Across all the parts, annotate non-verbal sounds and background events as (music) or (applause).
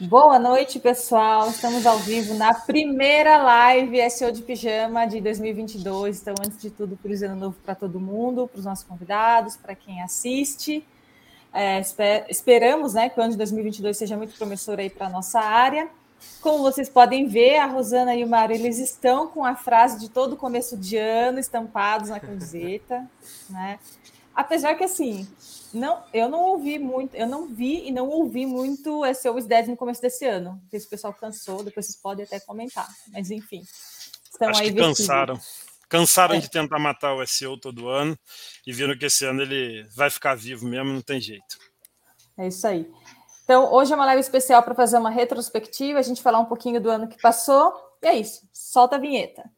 Boa noite, pessoal. Estamos ao vivo na primeira live SEO de Pijama de 2022. Então, antes de tudo, feliz ano novo para todo mundo, para os nossos convidados, para quem assiste. É, esper esperamos né, que o ano de 2022 seja muito promissor aí para a nossa área. Como vocês podem ver, a Rosana e o Mário eles estão com a frase de todo começo de ano estampados na camiseta, né? Apesar que assim, não, eu não ouvi muito, eu não vi e não ouvi muito SEO 10 no começo desse ano. Não sei se o pessoal cansou, depois vocês podem até comentar. Mas enfim. Estão Acho aí que cansaram. Cansaram é. de tentar matar o SEO todo ano e viram que esse ano ele vai ficar vivo mesmo, não tem jeito. É isso aí. Então, hoje é uma live especial para fazer uma retrospectiva, a gente falar um pouquinho do ano que passou. E é isso. Solta a vinheta.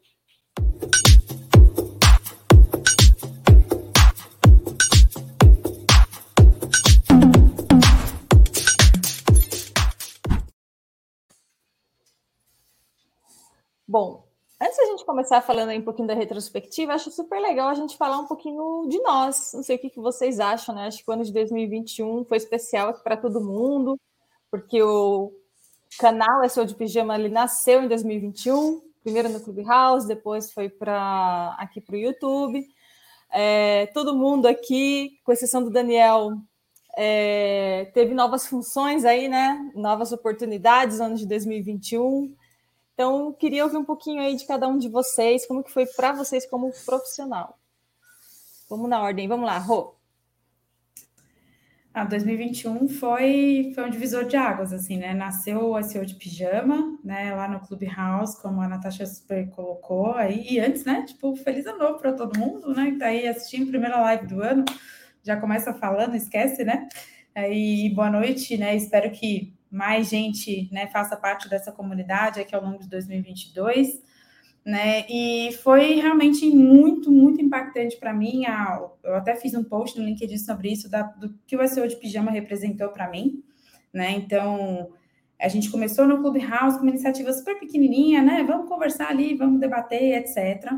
Bom, antes da gente começar falando um pouquinho da retrospectiva, acho super legal a gente falar um pouquinho de nós. Não sei o que, que vocês acham, né? Acho que o ano de 2021 foi especial para todo mundo, porque o canal SEO de Pijama ele nasceu em 2021, primeiro no Clubhouse, depois foi para aqui para o YouTube. É, todo mundo aqui, com exceção do Daniel, é, teve novas funções aí, né? Novas oportunidades no ano de 2021. Então, queria ouvir um pouquinho aí de cada um de vocês, como que foi para vocês como profissional. Vamos na ordem, vamos lá, Rô. Ah, 2021 foi, foi um divisor de águas, assim, né? Nasceu o SEO de pijama, né? Lá no Clubhouse, como a Natasha Super colocou aí. E antes, né? Tipo, feliz ano novo para todo mundo, né? Que tá aí assistindo primeira live do ano. Já começa falando, esquece, né? E boa noite, né? Espero que mais gente né, faça parte dessa comunidade aqui ao longo de 2022. Né? E foi realmente muito, muito impactante para mim. eu até fiz um post no LinkedIn sobre isso, da, do que o SEO de pijama representou para mim. Né? Então, a gente começou no Clubhouse com uma iniciativa super pequenininha, né? Vamos conversar ali, vamos debater, etc.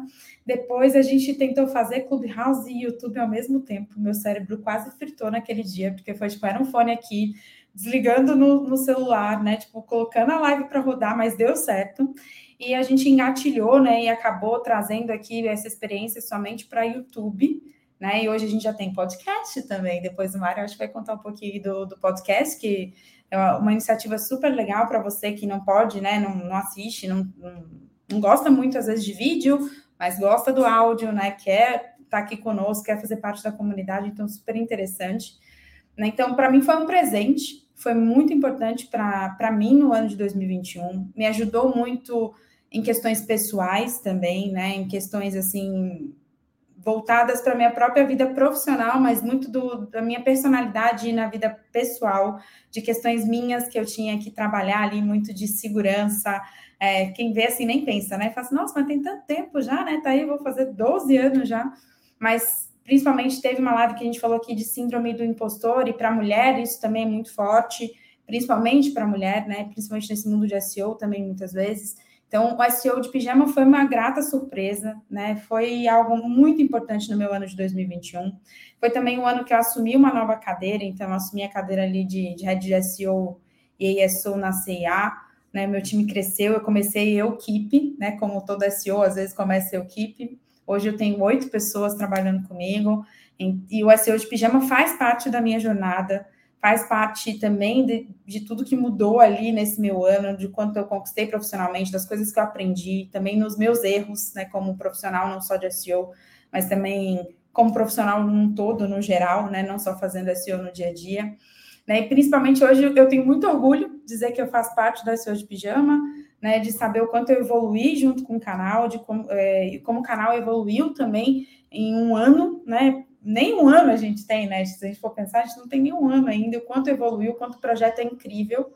Depois a gente tentou fazer Clubhouse e YouTube ao mesmo tempo. Meu cérebro quase fritou naquele dia, porque foi tipo, era um fone aqui, desligando no, no celular, né? Tipo, colocando a live para rodar, mas deu certo. E a gente engatilhou, né? E acabou trazendo aqui essa experiência somente para YouTube. Né? E hoje a gente já tem podcast também. Depois o Mário acho que vai contar um pouquinho do, do podcast, que é uma iniciativa super legal para você que não pode, né? Não, não assiste, não, não, não, gosta muito às vezes de vídeo, mas gosta do áudio, né? Quer estar tá aqui conosco, quer fazer parte da comunidade, então super interessante. Né? Então, para mim foi um presente foi muito importante para mim no ano de 2021, me ajudou muito em questões pessoais também, né? Em questões assim voltadas para minha própria vida profissional, mas muito do, da minha personalidade na vida pessoal, de questões minhas que eu tinha que trabalhar ali, muito de segurança. É, quem vê assim nem pensa, né? Fala assim, nossa, mas tem tanto tempo já, né? Tá aí, vou fazer 12 anos já. Mas Principalmente teve uma live que a gente falou aqui de síndrome do impostor, e para mulher isso também é muito forte, principalmente para mulher, né? Principalmente nesse mundo de SEO também, muitas vezes. Então, o SEO de pijama foi uma grata surpresa, né? Foi algo muito importante no meu ano de 2021. Foi também o ano que eu assumi uma nova cadeira, então eu assumi a cadeira ali de, de Head de SEO e ASO na CIA, né? Meu time cresceu, eu comecei eu keep, né? Como todo SEO, às vezes começa eu keep, Hoje eu tenho oito pessoas trabalhando comigo, e o SEO de pijama faz parte da minha jornada, faz parte também de, de tudo que mudou ali nesse meu ano, de quanto eu conquistei profissionalmente, das coisas que eu aprendi, também nos meus erros, né, como profissional, não só de SEO, mas também como profissional num todo, no geral, né, não só fazendo SEO no dia a dia. Né, e principalmente hoje eu tenho muito orgulho de dizer que eu faço parte da SEO de pijama, né, de saber o quanto eu evoluí junto com o canal, de como, é, como o canal evoluiu também em um ano, né? Nem um ano a gente tem, né? Se a gente for pensar, a gente não tem nem um ano ainda, o quanto evoluiu, o quanto o projeto é incrível.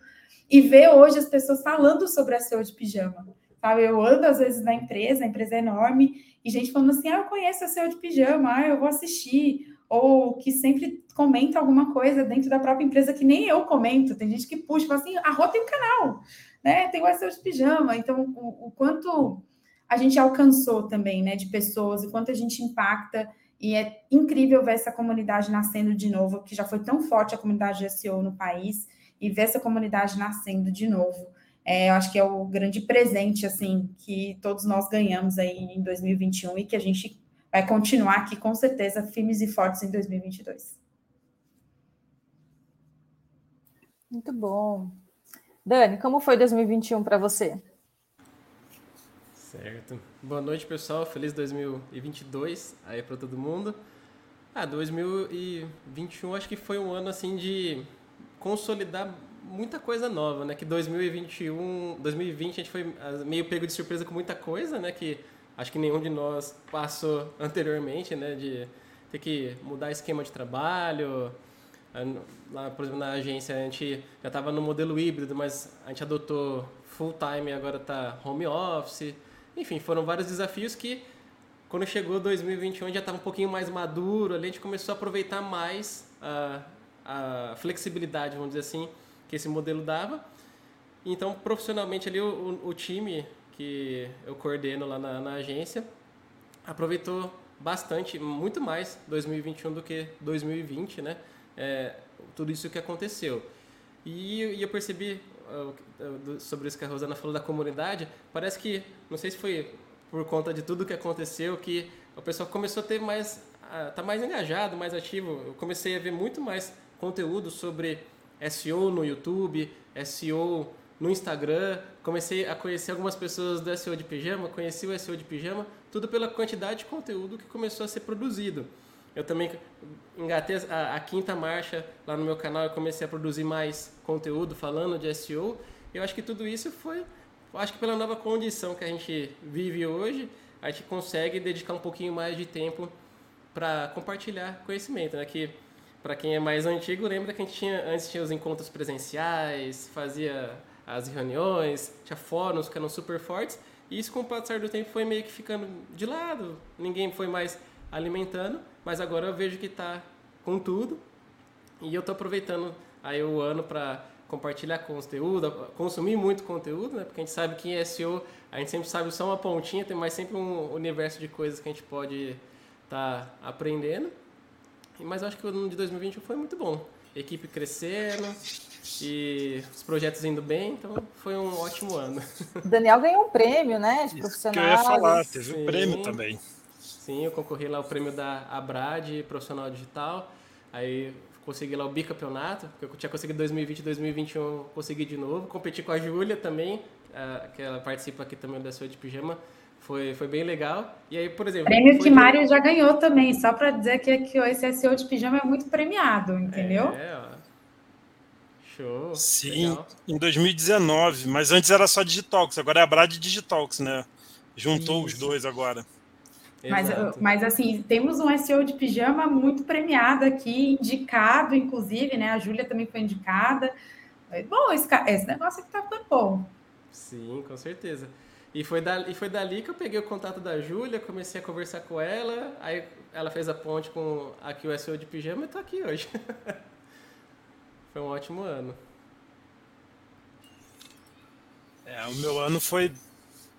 E ver hoje as pessoas falando sobre a SEO de pijama. Sabe? Eu ando às vezes na empresa, a empresa é enorme, e gente falando assim: ah, eu conheço a SEO de pijama, ah, eu vou assistir. Ou que sempre comenta alguma coisa dentro da própria empresa que nem eu comento. Tem gente que puxa, fala assim: a Rô tem um canal né? Tem o SEO de pijama. Então, o, o, quanto a gente alcançou também, né, de pessoas, o quanto a gente impacta. E é incrível ver essa comunidade nascendo de novo, que já foi tão forte a comunidade de SEO no país. e ver essa comunidade nascendo de novo. É, eu acho que é o grande presente assim que todos nós ganhamos aí em 2021 e que a gente vai continuar aqui com certeza firmes e fortes em 2022. Muito bom. Dani, como foi 2021 para você? Certo. Boa noite, pessoal. Feliz 2022 aí para todo mundo. Ah, 2021 acho que foi um ano assim de consolidar muita coisa nova, né? Que 2021, 2020 a gente foi ah, meio pego de surpresa com muita coisa, né? Que acho que nenhum de nós passou anteriormente, né? De ter que mudar esquema de trabalho. Lá, por exemplo, na agência a gente já estava no modelo híbrido, mas a gente adotou full time e agora está home office. Enfim, foram vários desafios que quando chegou 2021 já estava um pouquinho mais maduro, ali a gente começou a aproveitar mais a, a flexibilidade, vamos dizer assim, que esse modelo dava. Então, profissionalmente ali, o, o time que eu coordeno lá na, na, agência aproveitou bastante, muito mais 2021 do que 2020, né? É, tudo isso que aconteceu. E, e eu percebi uh, sobre isso que a Rosana falou da comunidade, parece que, não sei se foi por conta de tudo que aconteceu, que o pessoal começou a ter mais, uh, tá mais engajado, mais ativo. Eu comecei a ver muito mais conteúdo sobre SEO no YouTube, SEO no Instagram, comecei a conhecer algumas pessoas do SEO de pijama, conheci o SEO de pijama, tudo pela quantidade de conteúdo que começou a ser produzido. Eu também engatei a, a, quinta marcha lá no meu canal, eu comecei a produzir mais conteúdo falando de SEO. Eu acho que tudo isso foi, acho que pela nova condição que a gente vive hoje, a gente consegue dedicar um pouquinho mais de tempo para compartilhar conhecimento, né? Que para quem é mais antigo, lembra que a gente tinha, antes tinha os encontros presenciais, fazia as reuniões, tinha fóruns que eram super fortes, e isso com o passar do tempo foi meio que ficando de lado, ninguém foi mais alimentando, mas agora eu vejo que está com tudo, e eu estou aproveitando aí o ano para compartilhar conteúdo, consumir muito conteúdo, né? Porque a gente sabe que em SEO a gente sempre sabe só uma pontinha, tem mais sempre um universo de coisas que a gente pode estar tá aprendendo. Mas eu acho que o ano de 2021 foi muito bom. Equipe crescendo e os projetos indo bem, então foi um ótimo ano. O Daniel ganhou um prêmio, né, de profissional. Que eu ia falar, teve um prêmio também. Sim, eu concorri lá ao prêmio da Abrad, profissional digital. Aí consegui lá o bicampeonato, que eu tinha conseguido 2020 2021, consegui de novo. Competi com a Júlia também, que ela participa aqui também da sua de pijama. Foi, foi bem legal. E aí, por exemplo. Prêmio que Mário já ganhou também, só para dizer que, que esse SEO de pijama é muito premiado, entendeu? É, ó. Show. Sim, legal. em 2019, mas antes era só Digitalks, agora é a Brad Digitalks, né? Juntou Isso. os dois agora. Mas, mas assim, temos um SEO de pijama muito premiado aqui, indicado, inclusive, né? A Júlia também foi indicada. Bom, esse, esse negócio aqui tá ficando bom. Sim, com certeza. E foi, dali, e foi dali que eu peguei o contato da Júlia, comecei a conversar com ela, aí ela fez a ponte com aqui o SEO de pijama e tô aqui hoje. (laughs) foi um ótimo ano. É, o meu ano foi,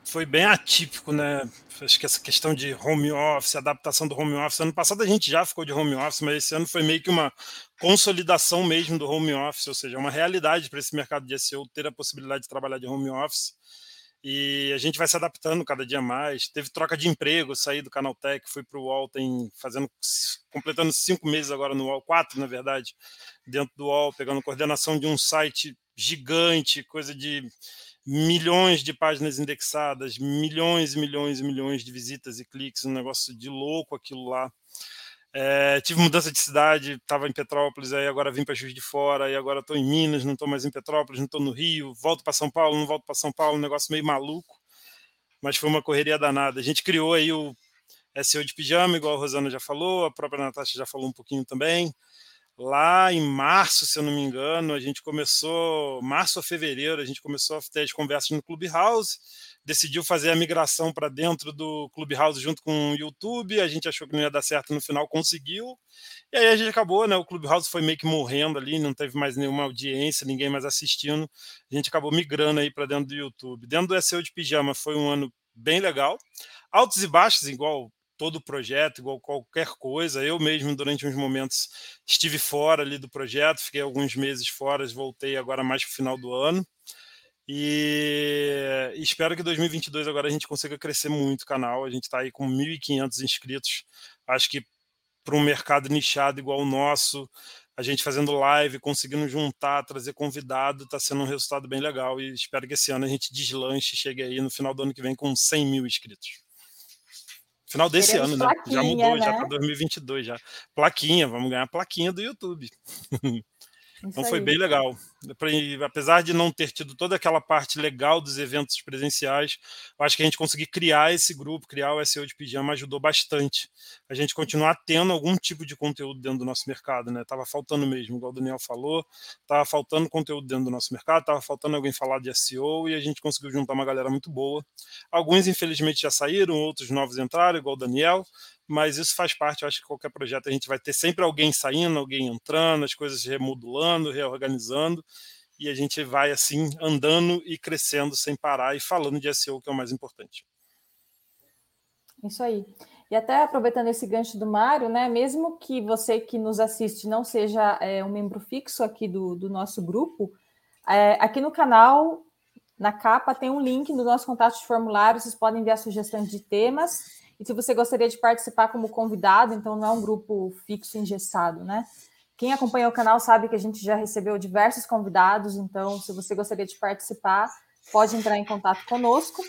foi bem atípico, né? Acho que essa questão de home office, adaptação do home office. Ano passado a gente já ficou de home office, mas esse ano foi meio que uma consolidação mesmo do home office, ou seja, uma realidade para esse mercado de SEO ter a possibilidade de trabalhar de home office e a gente vai se adaptando cada dia mais. Teve troca de emprego, saí do Canaltech, fui para o UOL, tem, fazendo, completando cinco meses agora no UOL, quatro na verdade, dentro do UOL, pegando coordenação de um site gigante, coisa de milhões de páginas indexadas, milhões e milhões e milhões de visitas e cliques, um negócio de louco aquilo lá. É, tive mudança de cidade, estava em Petrópolis, aí agora vim para Juiz de Fora, aí agora estou em Minas, não estou mais em Petrópolis, não estou no Rio, volto para São Paulo, não volto para São Paulo, um negócio meio maluco, mas foi uma correria danada. A gente criou aí o SEO de pijama, igual a Rosana já falou, a própria Natasha já falou um pouquinho também. Lá em março, se eu não me engano, a gente começou, março ou fevereiro, a gente começou a ter as conversas no Clubhouse, decidiu fazer a migração para dentro do Clubhouse junto com o YouTube. A gente achou que não ia dar certo, no final conseguiu. E aí a gente acabou, né? O Clubhouse foi meio que morrendo ali, não teve mais nenhuma audiência, ninguém mais assistindo. A gente acabou migrando aí para dentro do YouTube. Dentro do SEO de pijama foi um ano bem legal. Altos e baixos, igual todo o projeto, igual qualquer coisa. Eu mesmo, durante uns momentos, estive fora ali do projeto, fiquei alguns meses fora, voltei agora mais para o final do ano. E espero que 2022 agora a gente consiga crescer muito o canal. A gente está aí com 1.500 inscritos. Acho que para um mercado nichado igual o nosso, a gente fazendo live, conseguindo juntar, trazer convidado, está sendo um resultado bem legal. E espero que esse ano a gente deslanche chegue aí no final do ano que vem com 100 mil inscritos. Final desse ano, né? Já mudou, né? já tá 2022 já. Plaquinha, vamos ganhar plaquinha do YouTube. então foi bem legal apesar de não ter tido toda aquela parte legal dos eventos presenciais, acho que a gente conseguir criar esse grupo, criar o SEO de pijama ajudou bastante. A gente continuar tendo algum tipo de conteúdo dentro do nosso mercado, né? Tava faltando mesmo, igual o Daniel falou, tava faltando conteúdo dentro do nosso mercado, tava faltando alguém falar de SEO e a gente conseguiu juntar uma galera muito boa. Alguns, infelizmente, já saíram, outros novos entraram, igual o Daniel, mas isso faz parte, eu acho que qualquer projeto a gente vai ter sempre alguém saindo, alguém entrando, as coisas remodulando, reorganizando, e a gente vai assim andando e crescendo sem parar e falando de SEO, que é o mais importante. Isso aí. E até aproveitando esse gancho do Mário, né? Mesmo que você que nos assiste não seja é, um membro fixo aqui do, do nosso grupo, é, aqui no canal, na capa, tem um link no nosso contato de formulário, vocês podem enviar sugestões de temas. E se você gostaria de participar como convidado, então não é um grupo fixo engessado, né? Quem acompanha o canal sabe que a gente já recebeu diversos convidados, então, se você gostaria de participar, pode entrar em contato conosco.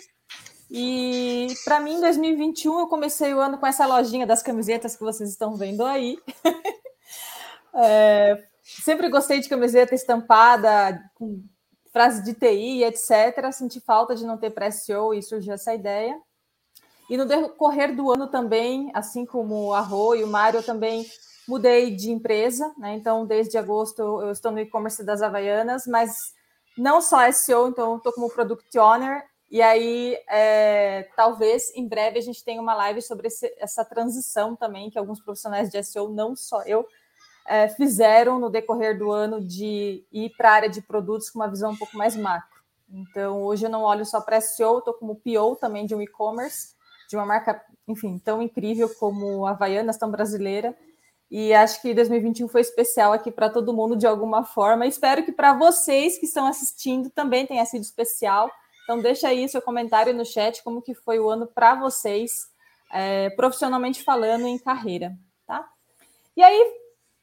E para mim, em 2021, eu comecei o ano com essa lojinha das camisetas que vocês estão vendo aí. (laughs) é, sempre gostei de camiseta estampada, com frases de TI, etc. Senti falta de não ter pré-SEO e surgiu essa ideia. E no decorrer do ano também, assim como a Rô e o Mário, também mudei de empresa, né? Então, desde agosto eu estou no e-commerce das Havaianas, mas não só SEO, então estou como Product Owner. E aí, é, talvez em breve a gente tenha uma live sobre esse, essa transição também, que alguns profissionais de SEO, não só eu, é, fizeram no decorrer do ano de ir para a área de produtos com uma visão um pouco mais macro. Então, hoje eu não olho só para SEO, estou como PO também de um e-commerce, de uma marca, enfim, tão incrível como a Havaianas, tão brasileira. E acho que 2021 foi especial aqui para todo mundo de alguma forma. Espero que para vocês que estão assistindo também tenha sido especial. Então deixa aí seu comentário no chat como que foi o ano para vocês, é, profissionalmente falando em carreira, tá? E aí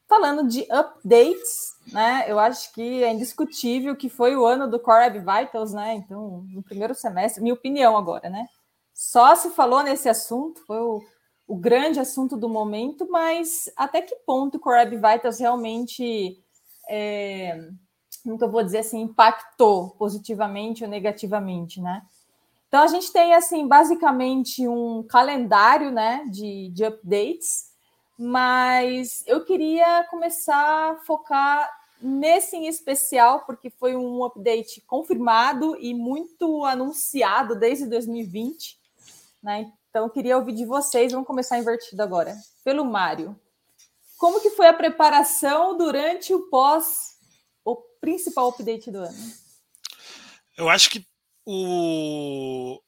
falando de updates, né? Eu acho que é indiscutível que foi o ano do Core Web Vitals, né? Então no primeiro semestre, minha opinião agora, né? Só se falou nesse assunto, foi o o grande assunto do momento, mas até que ponto o Core Vitals realmente, é, eu vou dizer assim, impactou positivamente ou negativamente, né? Então a gente tem assim basicamente um calendário, né, de, de updates, mas eu queria começar a focar nesse em especial porque foi um update confirmado e muito anunciado desde 2020, né? Então, queria ouvir de vocês. Vamos começar invertido agora. Pelo Mário. Como que foi a preparação durante o pós, o principal update do ano? Eu acho que o,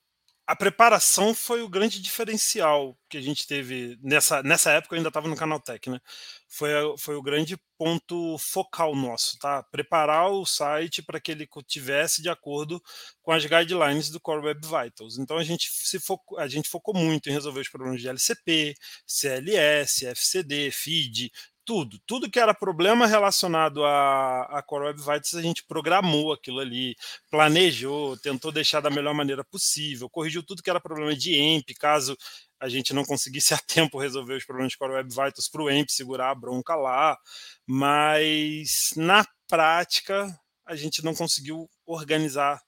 a preparação foi o grande diferencial que a gente teve nessa, nessa época. Eu ainda estava no Canaltech, né? foi, foi o grande ponto focal nosso, tá? Preparar o site para que ele tivesse de acordo com as guidelines do Core Web Vitals. Então a gente se focou, a gente focou muito em resolver os problemas de LCP, CLS, FCD, feed, tudo, tudo que era problema relacionado a, a Core Web Vitals, a gente programou aquilo ali, planejou, tentou deixar da melhor maneira possível, corrigiu tudo que era problema de EMP, caso a gente não conseguisse a (laughs) tempo resolver os problemas de Core Web Vitals para o EMP segurar a bronca lá, mas na prática a gente não conseguiu organizar,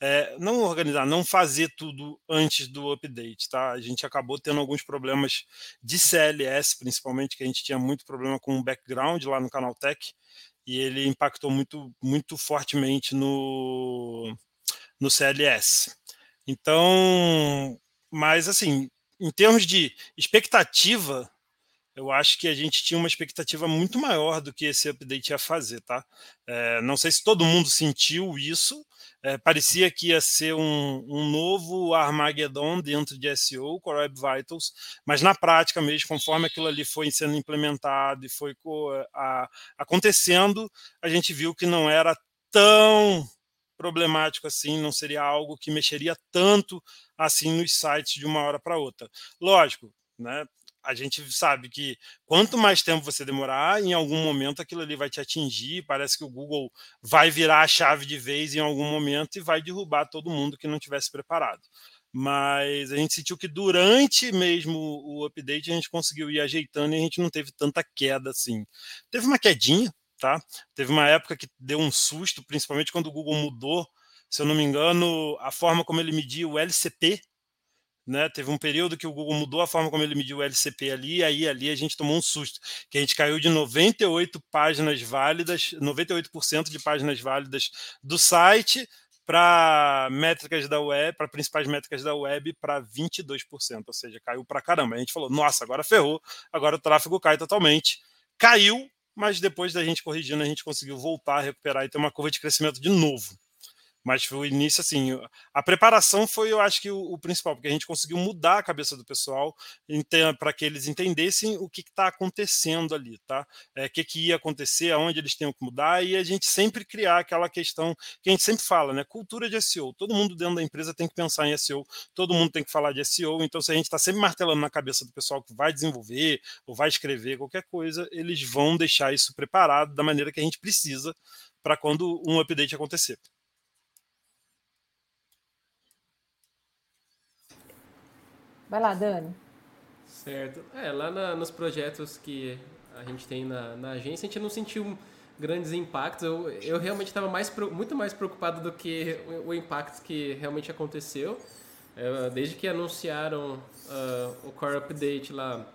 é, não organizar, não fazer tudo antes do update, tá? A gente acabou tendo alguns problemas de CLS, principalmente, que a gente tinha muito problema com o background lá no Canal Tech, e ele impactou muito, muito fortemente no, no CLS. Então, mas assim, em termos de expectativa, eu acho que a gente tinha uma expectativa muito maior do que esse update ia fazer, tá? É, não sei se todo mundo sentiu isso, é, parecia que ia ser um, um, novo Armageddon dentro de SEO, Core Web Vitals, mas na prática mesmo, conforme aquilo ali foi sendo implementado e foi a, acontecendo, a gente viu que não era tão problemático assim, não seria algo que mexeria tanto assim nos sites de uma hora para outra. Lógico, né? A gente sabe que quanto mais tempo você demorar, em algum momento aquilo ali vai te atingir. Parece que o Google vai virar a chave de vez em algum momento e vai derrubar todo mundo que não tivesse preparado. Mas a gente sentiu que durante mesmo o update a gente conseguiu ir ajeitando e a gente não teve tanta queda assim. Teve uma quedinha, tá? Teve uma época que deu um susto, principalmente quando o Google mudou, se eu não me engano, a forma como ele media o LCP, né? Teve um período que o Google mudou a forma como ele mediu o LCP ali, aí ali a gente tomou um susto, que a gente caiu de 98 páginas válidas, 98% de páginas válidas do site para métricas da web, para principais métricas da web, para 22%, ou seja, caiu para caramba. A gente falou, nossa, agora ferrou, agora o tráfego cai totalmente. Caiu, mas depois da gente corrigindo, a gente conseguiu voltar recuperar e ter uma curva de crescimento de novo. Mas foi o início, assim, a preparação foi, eu acho que o, o principal, porque a gente conseguiu mudar a cabeça do pessoal para que eles entendessem o que está acontecendo ali, tá? O é, que, que ia acontecer, aonde eles tinham que mudar, e a gente sempre criar aquela questão que a gente sempre fala, né? Cultura de SEO. Todo mundo dentro da empresa tem que pensar em SEO, todo mundo tem que falar de SEO, então se a gente está sempre martelando na cabeça do pessoal que vai desenvolver ou vai escrever qualquer coisa, eles vão deixar isso preparado da maneira que a gente precisa para quando um update acontecer. Vai lá, Dani. Certo. É, lá na, nos projetos que a gente tem na, na agência, a gente não sentiu grandes impactos. Eu, eu realmente estava mais, muito mais preocupado do que o, o impacto que realmente aconteceu. É, desde que anunciaram uh, o Core Update lá,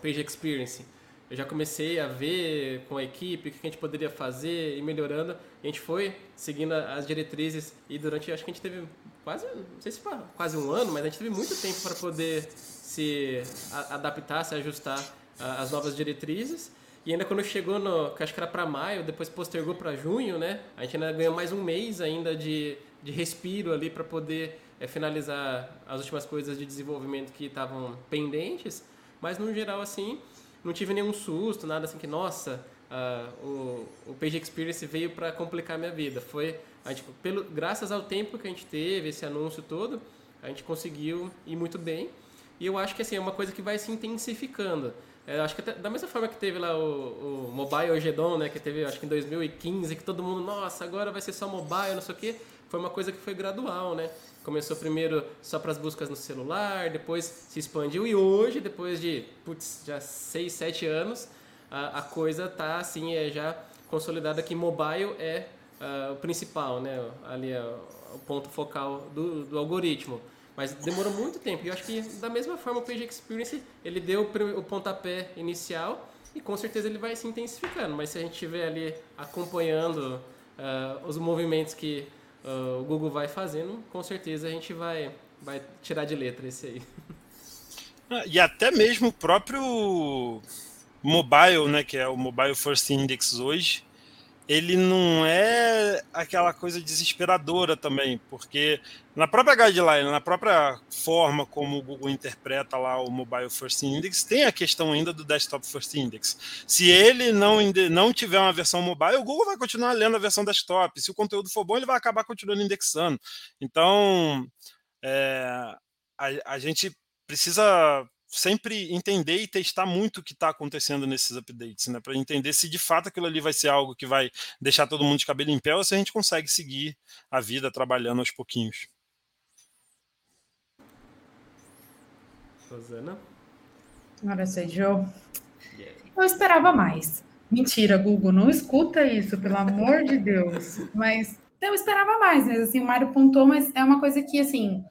Page Experience, eu já comecei a ver com a equipe o que a gente poderia fazer e melhorando. A gente foi seguindo as diretrizes e durante, acho que a gente teve quase, não sei se quase um ano, mas a gente teve muito tempo para poder se adaptar, se ajustar às novas diretrizes. E ainda quando chegou no, acho que era para maio, depois postergou para junho, né? A gente ainda ganhou mais um mês ainda de, de respiro ali para poder é, finalizar as últimas coisas de desenvolvimento que estavam pendentes. Mas no geral, assim, não tive nenhum susto, nada assim que, nossa, uh, o, o Page Experience veio para complicar minha vida. Foi gente, pelo, graças ao tempo que a gente teve, esse anúncio todo, a gente conseguiu ir muito bem. E eu acho que assim, é uma coisa que vai se intensificando. É, acho que até, da mesma forma que teve lá o, o Mobile Ogedon, né, que teve acho que em 2015, que todo mundo, nossa, agora vai ser só mobile, não sei o quê. Foi uma coisa que foi gradual, né? Começou primeiro só para as buscas no celular, depois se expandiu e hoje, depois de, putz, já 6, 7 anos, a, a coisa tá assim, é já consolidada que mobile é uh, principal, né? Ali é o ponto focal do, do algoritmo. Mas demorou muito tempo. E eu acho que da mesma forma o Page Experience, ele deu o pontapé inicial e com certeza ele vai se intensificando. Mas se a gente estiver ali acompanhando uh, os movimentos que uh, o Google vai fazendo, com certeza a gente vai, vai tirar de letra esse aí. E até mesmo o próprio mobile, né, que é o Mobile First Index hoje, ele não é aquela coisa desesperadora também, porque na própria guideline, na própria forma como o Google interpreta lá o Mobile First Index, tem a questão ainda do Desktop First Index. Se ele não, não tiver uma versão mobile, o Google vai continuar lendo a versão desktop. Se o conteúdo for bom, ele vai acabar continuando indexando. Então, é, a, a gente precisa sempre entender e testar muito o que está acontecendo nesses updates, né? Para entender se de fato aquilo ali vai ser algo que vai deixar todo mundo de cabelo em pé ou se a gente consegue seguir a vida trabalhando aos pouquinhos. Rosana? Agora sei, Joe. Eu esperava mais. Mentira, Google, não escuta isso, pelo amor de Deus. Mas eu esperava mais, mas assim, o Mário pontou, mas é uma coisa que, assim,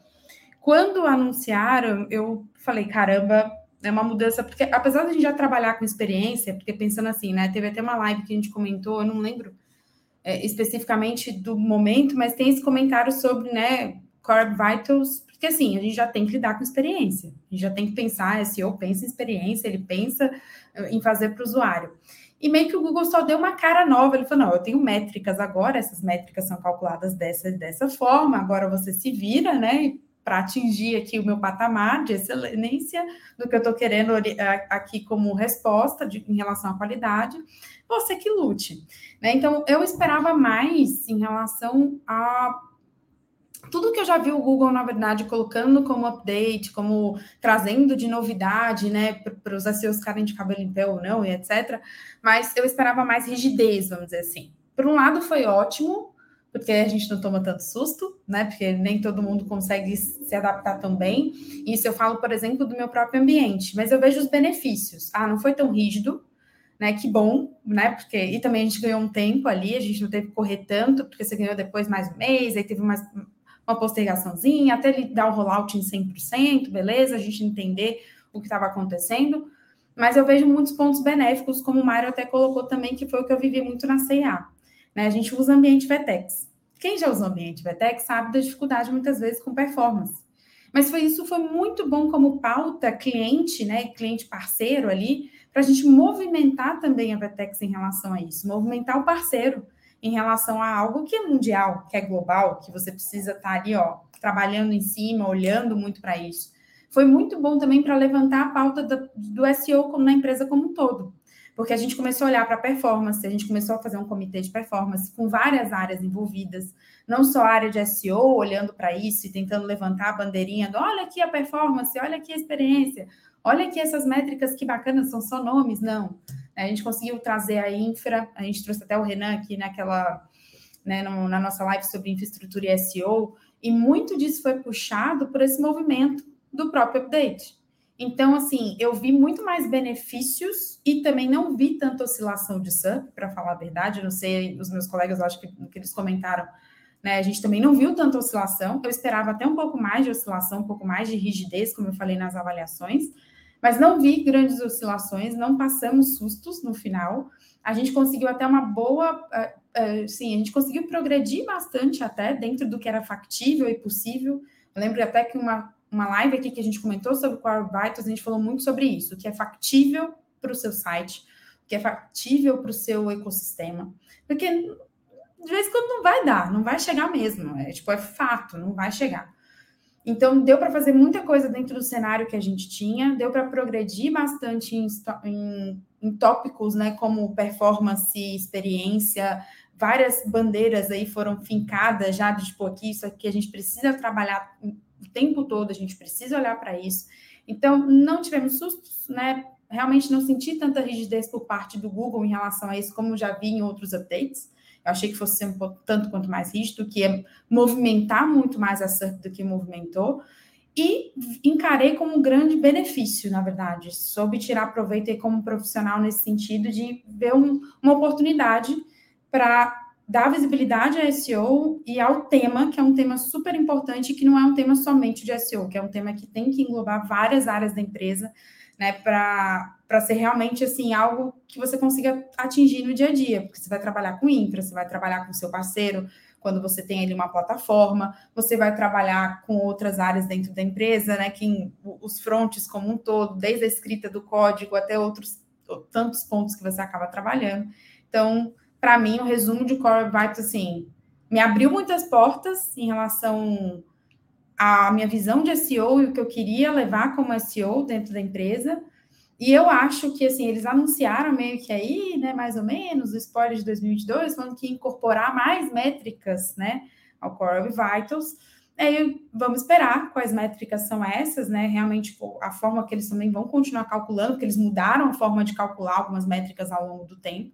quando anunciaram, eu falei, caramba, é uma mudança, porque apesar de a gente já trabalhar com experiência, porque pensando assim, né, teve até uma live que a gente comentou, eu não lembro é, especificamente do momento, mas tem esse comentário sobre, né, Core Vitals, porque assim, a gente já tem que lidar com experiência, a gente já tem que pensar, SEO pensa em experiência, ele pensa eh, em fazer para o usuário. E meio que o Google só deu uma cara nova. Ele falou: não, eu tenho métricas agora, essas métricas são calculadas dessa dessa forma, agora você se vira, né? Para atingir aqui o meu patamar de excelência do que eu estou querendo aqui como resposta de, em relação à qualidade, você que lute. Né? Então, eu esperava mais em relação a tudo que eu já vi o Google, na verdade, colocando como update, como trazendo de novidade, né, para os SEOs ficarem de cabelo em pé ou não, e etc. Mas eu esperava mais rigidez, vamos dizer assim. Por um lado, foi ótimo, porque a gente não toma tanto susto, né? Porque nem todo mundo consegue se adaptar tão bem. Isso eu falo, por exemplo, do meu próprio ambiente, mas eu vejo os benefícios. Ah, não foi tão rígido, né? Que bom, né? Porque e também a gente ganhou um tempo ali, a gente não teve que correr tanto, porque você ganhou depois mais um mês, aí teve mais uma postergaçãozinha, até ele dar o rollout em 100%, beleza, a gente entender o que estava acontecendo, mas eu vejo muitos pontos benéficos, como o Mário até colocou também, que foi o que eu vivi muito na CIA. Né? A gente usa ambiente VTEX. Quem já usa ambiente VTEX sabe da dificuldade muitas vezes com performance. Mas foi isso foi muito bom como pauta cliente, né, cliente parceiro ali, para a gente movimentar também a VTEX em relação a isso, movimentar o parceiro em relação a algo que é mundial, que é global, que você precisa estar tá ali, ó, trabalhando em cima, olhando muito para isso. Foi muito bom também para levantar a pauta do, do SEO como na empresa como um todo, porque a gente começou a olhar para a performance, a gente começou a fazer um comitê de performance com várias áreas envolvidas, não só a área de SEO olhando para isso e tentando levantar a bandeirinha do olha aqui a performance, olha aqui a experiência, olha aqui essas métricas que bacanas, são só nomes, não. A gente conseguiu trazer a infra, a gente trouxe até o Renan aqui naquela, né, no, na nossa live sobre infraestrutura e SEO, e muito disso foi puxado por esse movimento do próprio update. Então, assim, eu vi muito mais benefícios e também não vi tanta oscilação de SUP, para falar a verdade. Eu não sei, os meus colegas, acho que, que eles comentaram, né? A gente também não viu tanta oscilação. Eu esperava até um pouco mais de oscilação, um pouco mais de rigidez, como eu falei nas avaliações. Mas não vi grandes oscilações, não passamos sustos no final. A gente conseguiu até uma boa. Uh, uh, sim, a gente conseguiu progredir bastante até dentro do que era factível e possível. Eu lembro até que uma, uma live aqui que a gente comentou sobre o Core Vitals, a gente falou muito sobre isso, o que é factível para o seu site, o que é factível para o seu ecossistema. Porque de vez em quando não vai dar, não vai chegar mesmo. É tipo, é fato, não vai chegar. Então, deu para fazer muita coisa dentro do cenário que a gente tinha, deu para progredir bastante em, em, em, tópicos, né, como performance, experiência, várias bandeiras aí foram fincadas já, de, tipo, aqui, isso aqui a gente precisa trabalhar o tempo todo, a gente precisa olhar para isso. Então, não tivemos sustos, né, realmente não senti tanta rigidez por parte do Google em relação a isso, como já vi em outros updates, eu achei que fosse um pouco, tanto quanto mais rígido, que é movimentar muito mais a SERP do que movimentou. E encarei como um grande benefício, na verdade. Soube tirar proveito aí como profissional nesse sentido de ver um, uma oportunidade para dar visibilidade a SEO e ao tema, que é um tema super importante, que não é um tema somente de SEO, que é um tema que tem que englobar várias áreas da empresa, né, para ser realmente assim algo que você consiga atingir no dia a dia, porque você vai trabalhar com infra, você vai trabalhar com seu parceiro, quando você tem ali uma plataforma, você vai trabalhar com outras áreas dentro da empresa, né, que os frontes como um todo, desde a escrita do código até outros tantos pontos que você acaba trabalhando. Então, para mim, o resumo de Core Vitals, assim, me abriu muitas portas em relação a minha visão de SEO e o que eu queria levar como SEO dentro da empresa. E eu acho que, assim, eles anunciaram meio que aí, né, mais ou menos, o spoiler de 2022, falando que incorporar mais métricas, né, ao Core Vitals. Aí vamos esperar quais métricas são essas, né, realmente a forma que eles também vão continuar calculando, porque eles mudaram a forma de calcular algumas métricas ao longo do tempo,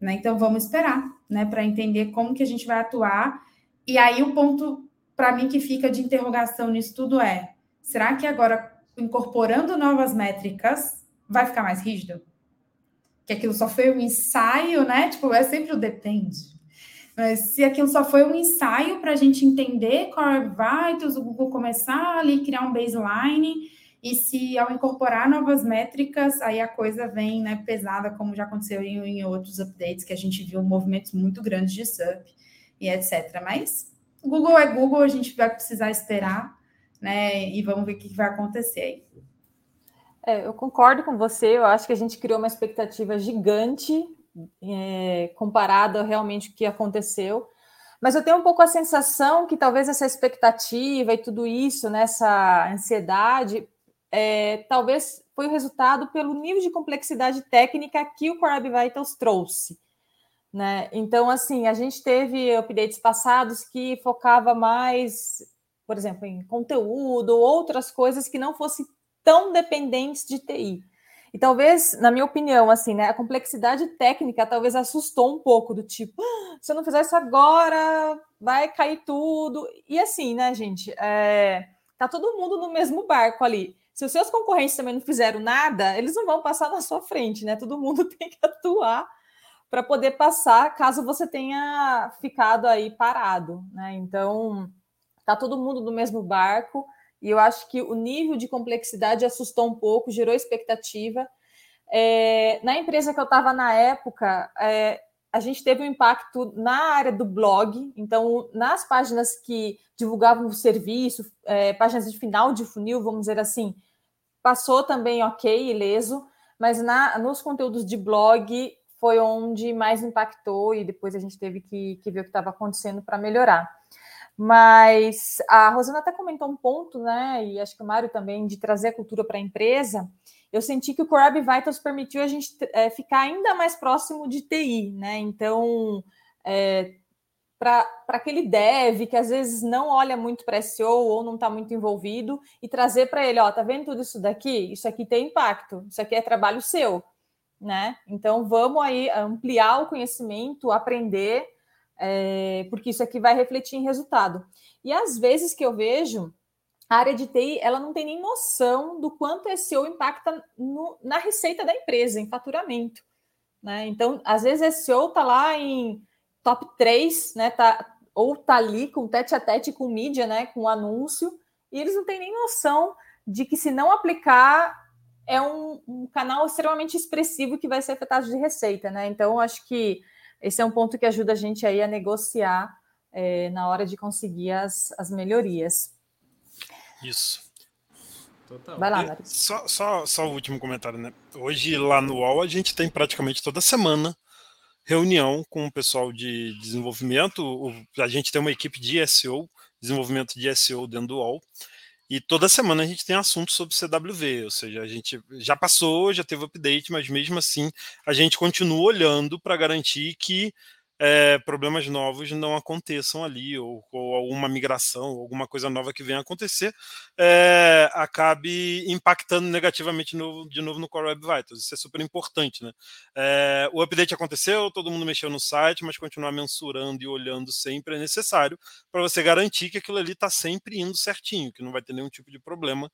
né, então vamos esperar, né, para entender como que a gente vai atuar. E aí o ponto para mim que fica de interrogação nisso tudo é: será que agora, incorporando novas métricas, vai ficar mais rígido? Que aquilo só foi um ensaio, né? Tipo, é sempre o depende. Mas se aquilo só foi um ensaio para a gente entender Core Vitals, o Google começar ali criar um baseline, e se ao incorporar novas métricas, aí a coisa vem né, pesada, como já aconteceu em, em outros updates, que a gente viu movimentos muito grandes de SUP e etc. Mas Google é Google, a gente vai precisar esperar, né? E vamos ver o que vai acontecer aí. É, eu concordo com você. Eu acho que a gente criou uma expectativa gigante é, comparada realmente o que aconteceu. Mas eu tenho um pouco a sensação que talvez essa expectativa e tudo isso, nessa ansiedade, é, talvez foi o resultado pelo nível de complexidade técnica que o Core Vitals trouxe. Né? Então, assim, a gente teve updates passados que focava mais, por exemplo, em conteúdo ou outras coisas que não fossem tão dependentes de TI. E talvez, na minha opinião, assim, né, a complexidade técnica talvez assustou um pouco do tipo, ah, se eu não fizer isso agora, vai cair tudo. E assim, né, gente, é, tá todo mundo no mesmo barco ali. Se os seus concorrentes também não fizeram nada, eles não vão passar na sua frente, né? Todo mundo (laughs) tem que atuar para poder passar, caso você tenha ficado aí parado, né? Então, tá todo mundo no mesmo barco. E eu acho que o nível de complexidade assustou um pouco, gerou expectativa. É, na empresa que eu estava na época, é, a gente teve um impacto na área do blog, então, nas páginas que divulgavam o serviço, é, páginas de final de funil, vamos dizer assim, passou também ok, ileso, mas na, nos conteúdos de blog foi onde mais impactou e depois a gente teve que, que ver o que estava acontecendo para melhorar. Mas a Rosana até comentou um ponto, né? E acho que o Mário também, de trazer a cultura para a empresa. Eu senti que o Corab Vitals permitiu a gente é, ficar ainda mais próximo de TI, né? Então, é, para aquele dev que às vezes não olha muito para SEO ou não está muito envolvido e trazer para ele, ó, tá vendo tudo isso daqui? Isso aqui tem impacto, isso aqui é trabalho seu, né? Então vamos aí ampliar o conhecimento, aprender é, porque isso aqui vai refletir em resultado. E às vezes que eu vejo, a área de TI ela não tem nem noção do quanto SEO impacta no, na receita da empresa, em faturamento. Né? Então, às vezes SEO está lá em top 3, né? Tá, ou está ali com tete a tete com mídia, né? com anúncio, e eles não têm nem noção de que se não aplicar é um, um canal extremamente expressivo que vai ser afetado de receita. Né? Então, acho que esse é um ponto que ajuda a gente aí a negociar é, na hora de conseguir as, as melhorias. Isso. Total. Vai lá, Mário. Só, só, só o último comentário, né? Hoje lá no UOL a gente tem praticamente toda semana reunião com o pessoal de desenvolvimento. A gente tem uma equipe de SEO, desenvolvimento de SEO dentro do UOL. E toda semana a gente tem assunto sobre CWV, ou seja, a gente já passou, já teve update, mas mesmo assim a gente continua olhando para garantir que é, problemas novos não aconteçam ali, ou, ou, alguma migração, alguma coisa nova que venha acontecer, é, acabe impactando negativamente no, de novo no Core Web Vitals. Isso é super importante. Né? É, o update aconteceu, todo mundo mexeu no site, mas continuar mensurando e olhando sempre é necessário para você garantir que aquilo ali está sempre indo certinho, que não vai ter nenhum tipo de problema.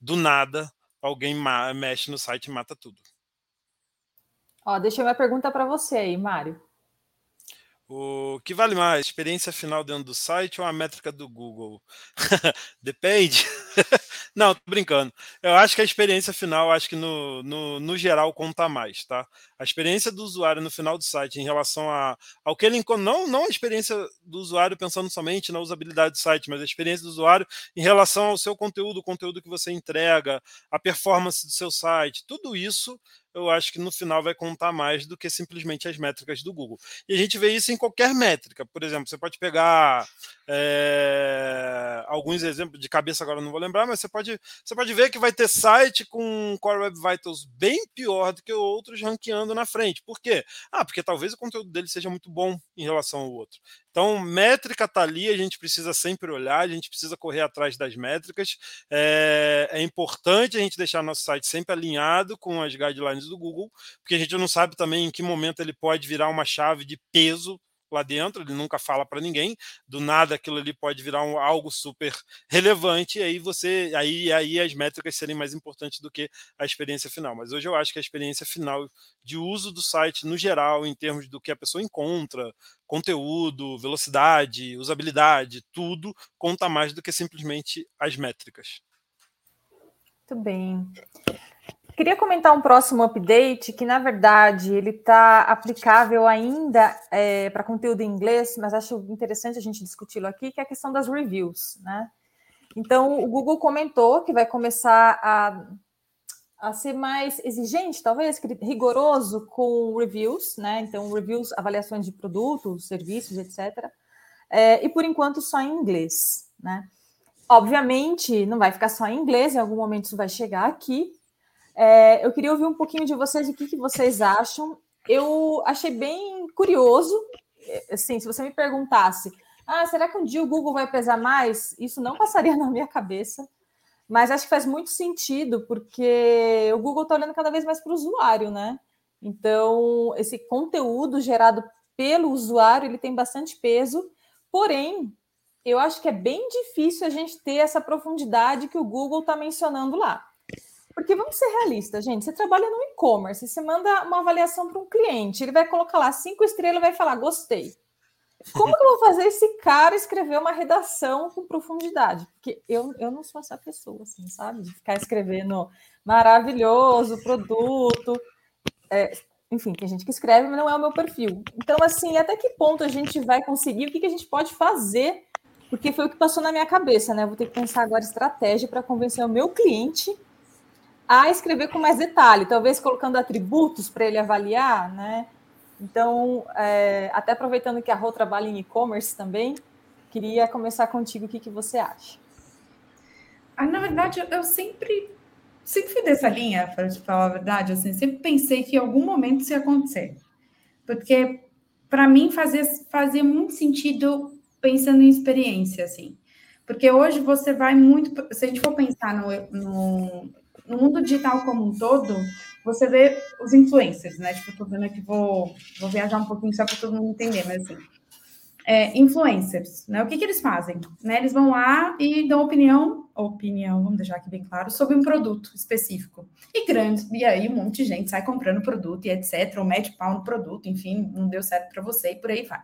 Do nada, alguém mexe no site e mata tudo. Ó, deixa eu uma pergunta para você aí, Mário. O que vale mais, experiência final dentro do site ou a métrica do Google? (laughs) Depende. (laughs) Não, tô brincando. Eu acho que a experiência final, acho que no, no, no, geral conta mais, tá? A experiência do usuário no final do site em relação a, ao que ele encontra, não, não a experiência do usuário pensando somente na usabilidade do site, mas a experiência do usuário em relação ao seu conteúdo, o conteúdo que você entrega, a performance do seu site, tudo isso eu acho que no final vai contar mais do que simplesmente as métricas do Google. E a gente vê isso em qualquer métrica. Por exemplo, você pode pegar é, alguns exemplos de cabeça agora não vou lembrar, mas você pode, você pode ver que vai ter site com Core Web Vitals bem pior do que outros ranqueando na frente. Por quê? Ah, porque talvez o conteúdo dele seja muito bom em relação ao outro. Então, métrica está ali, a gente precisa sempre olhar, a gente precisa correr atrás das métricas. É, é, importante a gente deixar nosso site sempre alinhado com as guidelines do Google, porque a gente não sabe também em que momento ele pode virar uma chave de peso lá dentro, ele nunca fala para ninguém, do nada aquilo ali pode virar um, algo super relevante, e aí você, aí, aí as métricas serem mais importantes do que a experiência final. Mas hoje eu acho que a experiência final de uso do site no geral, em termos do que a pessoa encontra, conteúdo, velocidade, usabilidade, tudo conta mais do que simplesmente as métricas. Muito bem. Queria comentar um próximo update que, na verdade, ele está aplicável ainda é, para conteúdo em inglês, mas acho interessante a gente discuti-lo aqui, que é a questão das reviews, né? Então, o Google comentou que vai começar a, a ser mais exigente, talvez, rigoroso com reviews, né? Então, reviews, avaliações de produtos, serviços, etc. É, e por enquanto só em inglês, né? Obviamente, não vai ficar só em inglês, em algum momento isso vai chegar aqui. É, eu queria ouvir um pouquinho de vocês, o que, que vocês acham. Eu achei bem curioso, é, assim, se você me perguntasse, ah, será que um dia o Google vai pesar mais? Isso não passaria (laughs) na minha cabeça mas acho que faz muito sentido, porque o Google está olhando cada vez mais para o usuário, né? Então, esse conteúdo gerado pelo usuário, ele tem bastante peso, porém, eu acho que é bem difícil a gente ter essa profundidade que o Google está mencionando lá. Porque vamos ser realistas, gente. Você trabalha no e-commerce, você manda uma avaliação para um cliente, ele vai colocar lá cinco estrelas e vai falar gostei. Como que eu vou fazer esse cara escrever uma redação com profundidade? Porque eu, eu não sou essa pessoa, assim, sabe? De ficar escrevendo maravilhoso, produto. É, enfim, tem gente que escreve, mas não é o meu perfil. Então, assim, até que ponto a gente vai conseguir? O que, que a gente pode fazer? Porque foi o que passou na minha cabeça, né? Eu vou ter que pensar agora estratégia para convencer o meu cliente a escrever com mais detalhe, talvez colocando atributos para ele avaliar, né? Então, é, até aproveitando que a Rô trabalha em e-commerce também, queria começar contigo, o que, que você acha? Ah, na verdade, eu sempre, sempre fui dessa linha, para te falar a verdade, assim, sempre pensei que em algum momento isso ia acontecer. Porque, para mim, fazia, fazia muito sentido pensando em experiência, assim. Porque hoje você vai muito. Se a gente for pensar no, no, no mundo digital como um todo, você vê os influencers, né? Tipo, eu tô vendo aqui, vou, vou viajar um pouquinho só para todo mundo entender, mas assim. É, influencers, né? O que, que eles fazem? Né? Eles vão lá e dão opinião, opinião, vamos deixar aqui bem claro, sobre um produto específico. E grande, e aí um monte de gente sai comprando produto e etc, ou mete pau no produto, enfim, não deu certo para você e por aí vai.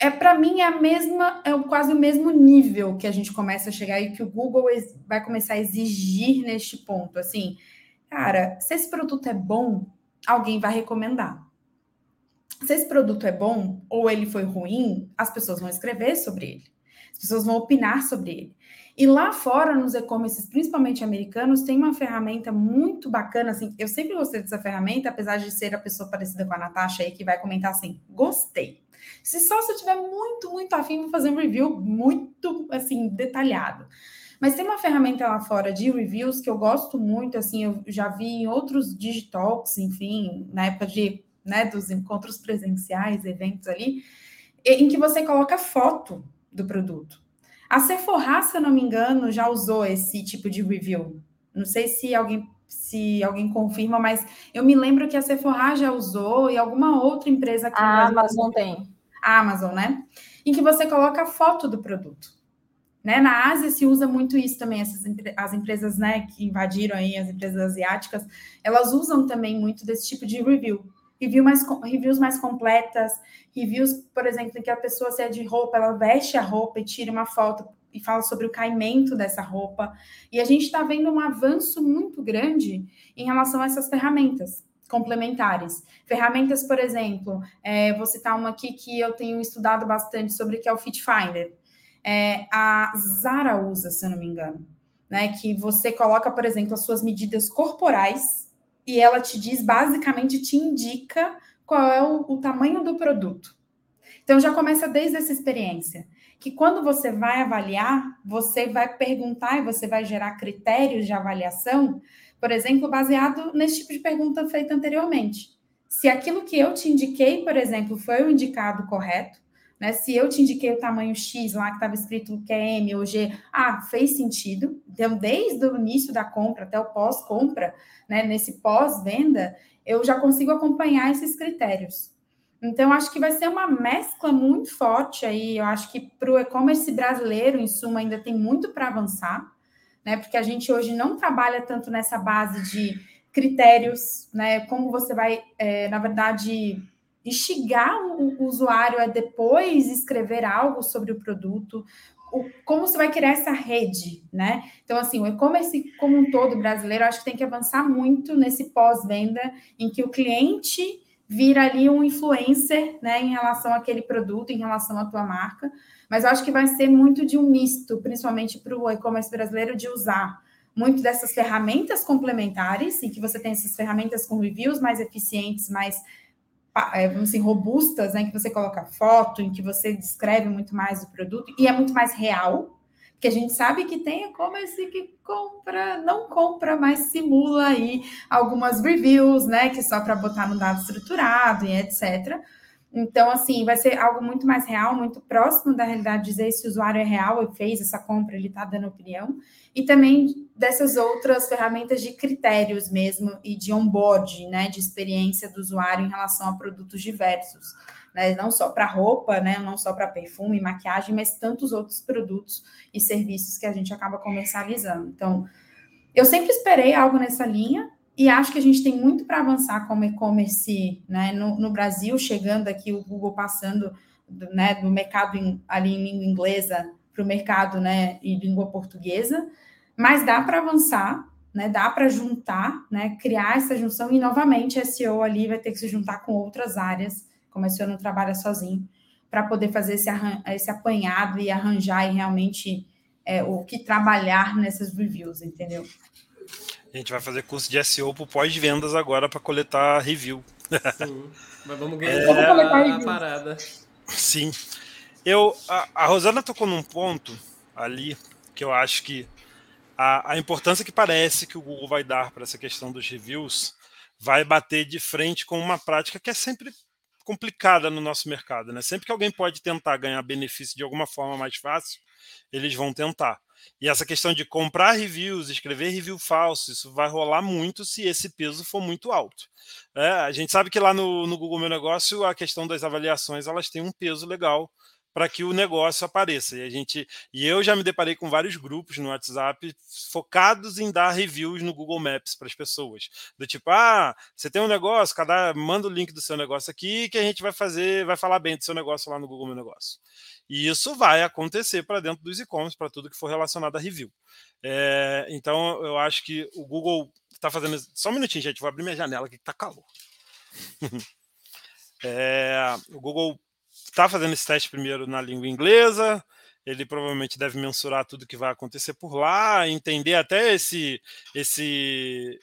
É para mim é a mesma, é quase o mesmo nível que a gente começa a chegar e que o Google vai começar a exigir neste ponto, assim, Cara, se esse produto é bom, alguém vai recomendar. Se esse produto é bom ou ele foi ruim, as pessoas vão escrever sobre ele. As pessoas vão opinar sobre ele. E lá fora, nos e-commerces, principalmente americanos, tem uma ferramenta muito bacana, assim, eu sempre gostei dessa ferramenta, apesar de ser a pessoa parecida com a Natasha aí, que vai comentar assim, gostei. Se só se eu tiver muito, muito afim, vou fazer um review muito, assim, detalhado. Mas tem uma ferramenta lá fora de reviews que eu gosto muito, assim, eu já vi em outros digitalks, enfim, na época de, né, dos encontros presenciais, eventos ali, em que você coloca foto do produto. A Sephora, se eu não me engano, já usou esse tipo de review. Não sei se alguém se alguém confirma, mas eu me lembro que a Sephora já usou e alguma outra empresa que a Amazon tem. A Amazon, né? Em que você coloca a foto do produto. Né? Na Ásia se usa muito isso também, essas, as empresas né, que invadiram aí, as empresas asiáticas, elas usam também muito desse tipo de review. Review mais, reviews mais completas, reviews, por exemplo, em que a pessoa, se é de roupa, ela veste a roupa e tira uma foto e fala sobre o caimento dessa roupa. E a gente está vendo um avanço muito grande em relação a essas ferramentas complementares. Ferramentas, por exemplo, é, vou citar uma aqui que eu tenho estudado bastante sobre, que é o Fit Finder é, a Zara usa, se eu não me engano, né? Que você coloca, por exemplo, as suas medidas corporais e ela te diz, basicamente, te indica qual é o, o tamanho do produto. Então já começa desde essa experiência. Que quando você vai avaliar, você vai perguntar e você vai gerar critérios de avaliação, por exemplo, baseado nesse tipo de pergunta feita anteriormente. Se aquilo que eu te indiquei, por exemplo, foi o indicado correto, né? Se eu te indiquei o tamanho X lá que estava escrito que é ou G, ah, fez sentido. Então, desde o início da compra até o pós-compra, né, nesse pós-venda, eu já consigo acompanhar esses critérios. Então, acho que vai ser uma mescla muito forte aí. Eu acho que para o e-commerce brasileiro, em suma, ainda tem muito para avançar, né? Porque a gente hoje não trabalha tanto nessa base de critérios, né? Como você vai, é, na verdade, instigar o, usuário a depois escrever algo sobre o produto, o, como você vai criar essa rede, né? Então, assim, o e-commerce como um todo brasileiro, acho que tem que avançar muito nesse pós-venda, em que o cliente vira ali um influencer, né, em relação àquele produto, em relação à tua marca. Mas acho que vai ser muito de um misto, principalmente para o e-commerce brasileiro, de usar muito dessas ferramentas complementares, em que você tem essas ferramentas com reviews mais eficientes, mais vamos dizer, robustas, né, em que você coloca foto, em que você descreve muito mais o produto e é muito mais real, que a gente sabe que tem e-commerce que compra, não compra, mas simula aí algumas reviews, né, que é só para botar no dado estruturado e etc. Então, assim, vai ser algo muito mais real, muito próximo da realidade, dizer se o usuário é real e fez essa compra, ele está dando opinião, e também dessas outras ferramentas de critérios mesmo e de onboard, né, de experiência do usuário em relação a produtos diversos, né, não só para roupa, né, não só para perfume, maquiagem, mas tantos outros produtos e serviços que a gente acaba comercializando. Então, eu sempre esperei algo nessa linha, e acho que a gente tem muito para avançar como e-commerce né, no, no, Brasil, chegando aqui o Google passando do, né, do mercado em, ali em língua inglesa para o mercado né, em língua portuguesa, mas dá para avançar, né, dá para juntar, né, criar essa junção e novamente SEO ali vai ter que se juntar com outras áreas, como a SEO não trabalha sozinho, para poder fazer esse, esse apanhado e arranjar e realmente é, o que trabalhar nessas reviews, entendeu? A gente vai fazer curso de SEO para pós-vendas agora para coletar review. Sim, mas vamos ganhar é... a, a parada. Sim. Eu, a, a, Rosana tocou num ponto ali que eu acho que a, a importância que parece que o Google vai dar para essa questão dos reviews vai bater de frente com uma prática que é sempre complicada no nosso mercado, né? Sempre que alguém pode tentar ganhar benefício de alguma forma mais fácil, eles vão tentar. E essa questão de comprar reviews, escrever review falso, isso vai rolar muito se esse peso for muito alto. É, a gente sabe que lá no, no Google Meu Negócio a questão das avaliações elas têm um peso legal para que o negócio apareça. E a gente e eu já me deparei com vários grupos no WhatsApp focados em dar reviews no Google Maps para as pessoas. Do tipo, ah, você tem um negócio, cada manda o link do seu negócio aqui que a gente vai fazer, vai falar bem do seu negócio lá no Google Meu Negócio. E isso vai acontecer para dentro dos e-commerce, para tudo que for relacionado a review. É, então, eu acho que o Google está fazendo. Só um minutinho, gente, vou abrir minha janela aqui que está calor. (laughs) é, o Google está fazendo esse teste primeiro na língua inglesa. Ele provavelmente deve mensurar tudo que vai acontecer por lá, entender até esse, esse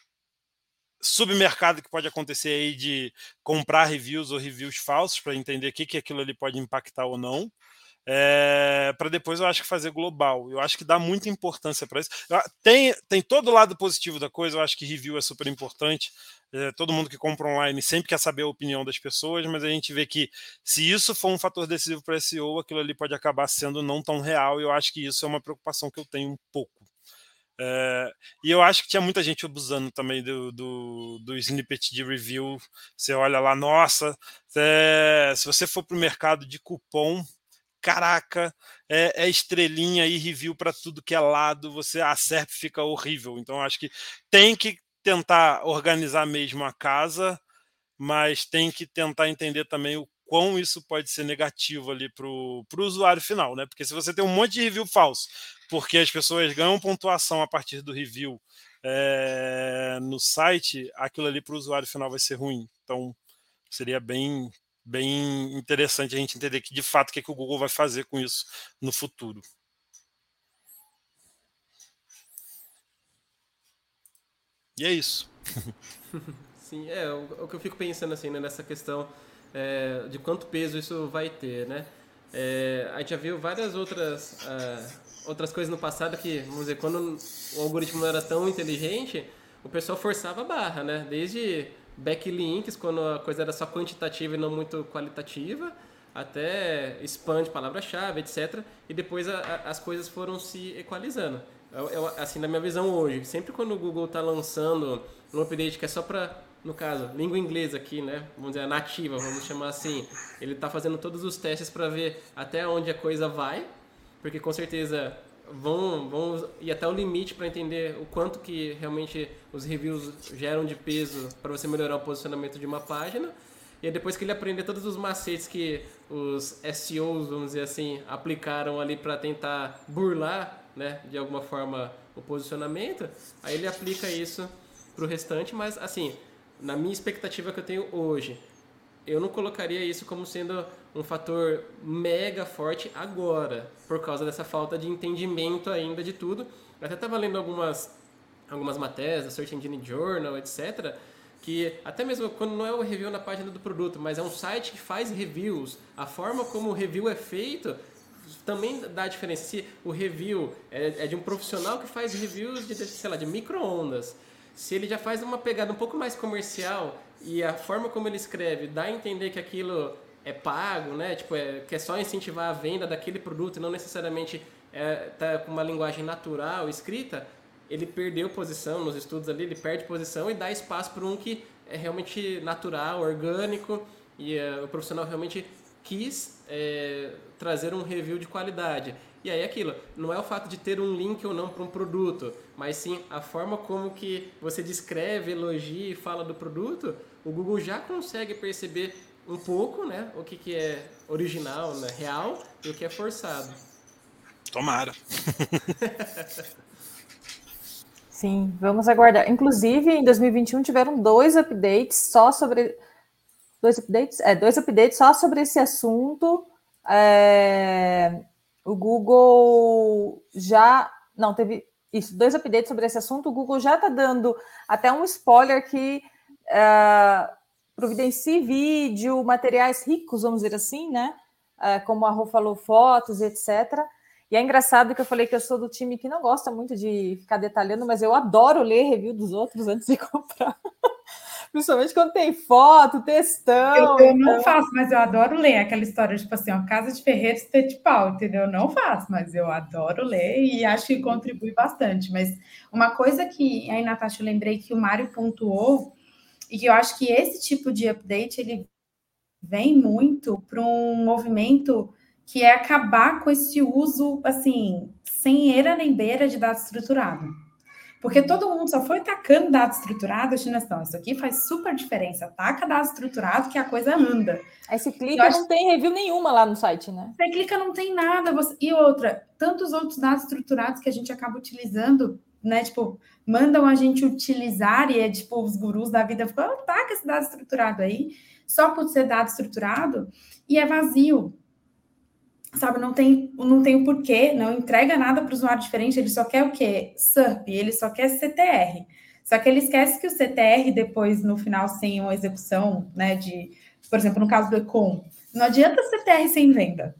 submercado que pode acontecer aí de comprar reviews ou reviews falsos para entender o que, que aquilo ali pode impactar ou não é, para depois eu acho que fazer global. Eu acho que dá muita importância para isso. Tem, tem todo o lado positivo da coisa, eu acho que review é super importante. É, todo mundo que compra online sempre quer saber a opinião das pessoas, mas a gente vê que se isso for um fator decisivo para SEO, aquilo ali pode acabar sendo não tão real, e eu acho que isso é uma preocupação que eu tenho um pouco. É, e eu acho que tinha muita gente abusando também do, do, do snippet de review. Você olha lá, nossa, é, se você for para o mercado de cupom, caraca, é, é estrelinha e review para tudo que é lado, você a SERP fica horrível. Então acho que tem que tentar organizar mesmo a casa, mas tem que tentar entender também o quão isso pode ser negativo ali para o usuário final, né? Porque se você tem um monte de review falso, porque as pessoas ganham pontuação a partir do review é, no site, aquilo ali para o usuário final vai ser ruim. Então seria bem bem interessante a gente entender que de fato o que, é que o Google vai fazer com isso no futuro. E é isso. (laughs) Sim, é o, que eu fico pensando assim né, nessa questão é, de quanto peso isso vai ter, né? É, a gente já viu várias outras uh, outras coisas no passado que, vamos dizer, quando o algoritmo não era tão inteligente, o pessoal forçava a barra, né? Desde backlinks, quando a coisa era só quantitativa e não muito qualitativa, até spam de palavra-chave, etc. E depois a, a, as coisas foram se equalizando. Eu, eu, assim, na minha visão hoje, sempre quando o Google está lançando um update que é só para, no caso, língua inglesa aqui, né? Vamos dizer, nativa, vamos chamar assim. Ele está fazendo todos os testes para ver até onde a coisa vai, porque com certeza vão, vão ir até o limite para entender o quanto que realmente os reviews geram de peso para você melhorar o posicionamento de uma página. E depois que ele aprender todos os macetes que os SEOs, vamos dizer assim, aplicaram ali para tentar burlar, né, de alguma forma o posicionamento, aí ele aplica isso para o restante, mas assim, na minha expectativa que eu tenho hoje, eu não colocaria isso como sendo um fator mega forte agora, por causa dessa falta de entendimento ainda de tudo. Eu até estava lendo algumas algumas matérias Search Engine Journal, etc., que até mesmo quando não é o review na página do produto, mas é um site que faz reviews, a forma como o review é feito também dá diferença. Se o review é, é de um profissional que faz reviews de, sei lá, de micro-ondas, se ele já faz uma pegada um pouco mais comercial e a forma como ele escreve dá a entender que aquilo é pago, né? Tipo, é, que é só incentivar a venda daquele produto não necessariamente é, tá com uma linguagem natural escrita, ele perdeu posição nos estudos ali, ele perde posição e dá espaço para um que é realmente natural, orgânico e uh, o profissional realmente quis é, trazer um review de qualidade. E aí aquilo, não é o fato de ter um link ou não para um produto, mas sim a forma como que você descreve, elogia e fala do produto, o Google já consegue perceber um pouco, né, o que, que é original, né, real e o que é forçado. Tomara. (laughs) Sim, vamos aguardar. Inclusive, em 2021 tiveram dois updates só sobre dois updates, é, dois updates só sobre esse assunto. É, o Google já não teve isso, dois updates sobre esse assunto. O Google já está dando até um spoiler que uh, providencie vídeo, materiais ricos, vamos dizer assim, né? Uh, como a Rô falou, fotos, etc. E é engraçado que eu falei que eu sou do time que não gosta muito de ficar detalhando, mas eu adoro ler review dos outros antes de (laughs) comprar. Principalmente quando tem foto, textão. Eu, eu não então... faço, mas eu adoro ler aquela história, tipo assim, ó, Casa de Ferreiros de pau, entendeu? Eu não faço, mas eu adoro ler e acho que contribui bastante. Mas uma coisa que aí, Natasha, eu lembrei que o Mário pontuou, e eu acho que esse tipo de update ele vem muito para um movimento que é acabar com esse uso, assim, sem eira nem beira de dado estruturado. Porque todo mundo só foi tacando dado estruturado, assim, isso aqui faz super diferença. Taca dado estruturado que a coisa anda. Aí você clica, acho... não tem review nenhuma lá no site, né? Você clica, não tem nada. Você... E outra, tantos outros dados estruturados que a gente acaba utilizando, né? Tipo, mandam a gente utilizar e é tipo, os gurus da vida ficam, oh, taca esse dado estruturado aí, só por ser dado estruturado, e é vazio sabe, não tem, não tem o porquê, não entrega nada para o usuário diferente, ele só quer o quê? SERP, ele só quer CTR. Só que ele esquece que o CTR, depois, no final, sem uma execução, né, de, por exemplo, no caso do Econ, não adianta CTR sem venda.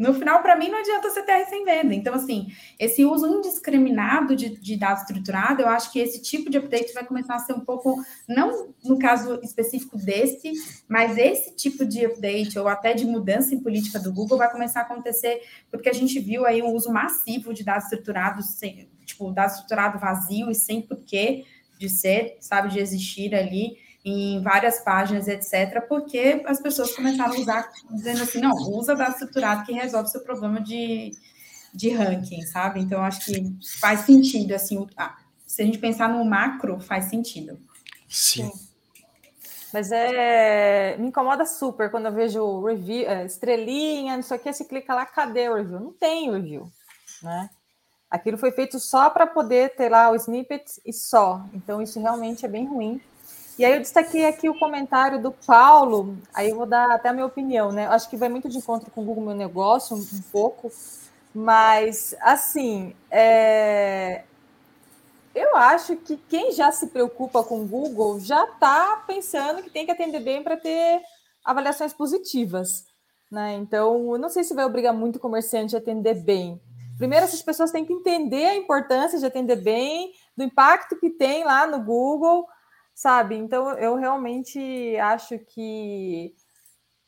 No final, para mim, não adianta CTR sem venda. Então, assim, esse uso indiscriminado de, de dados estruturado, eu acho que esse tipo de update vai começar a ser um pouco, não no caso específico desse, mas esse tipo de update, ou até de mudança em política do Google, vai começar a acontecer, porque a gente viu aí um uso massivo de dados estruturados, sem, tipo, dado estruturado vazio e sem porquê de ser, sabe, de existir ali em várias páginas, etc., porque as pessoas começaram a usar, dizendo assim, não, usa dado estruturado que resolve seu problema de, de ranking, sabe? Então, acho que faz sentido, assim, se a gente pensar no macro, faz sentido. Sim. Mas é. Me incomoda super quando eu vejo review, é, estrelinha, não sei o que, você clica lá, cadê o review? Não tem review, né? Aquilo foi feito só para poder ter lá o snippet e só. Então, isso realmente é bem ruim. E aí eu destaquei aqui o comentário do Paulo, aí eu vou dar até a minha opinião, né? Acho que vai muito de encontro com o Google Meu Negócio, um, um pouco, mas assim, é... eu acho que quem já se preocupa com o Google já está pensando que tem que atender bem para ter avaliações positivas. Né? Então, não sei se vai obrigar muito o comerciante a atender bem. Primeiro, essas pessoas têm que entender a importância de atender bem, do impacto que tem lá no Google, sabe? Então eu realmente acho que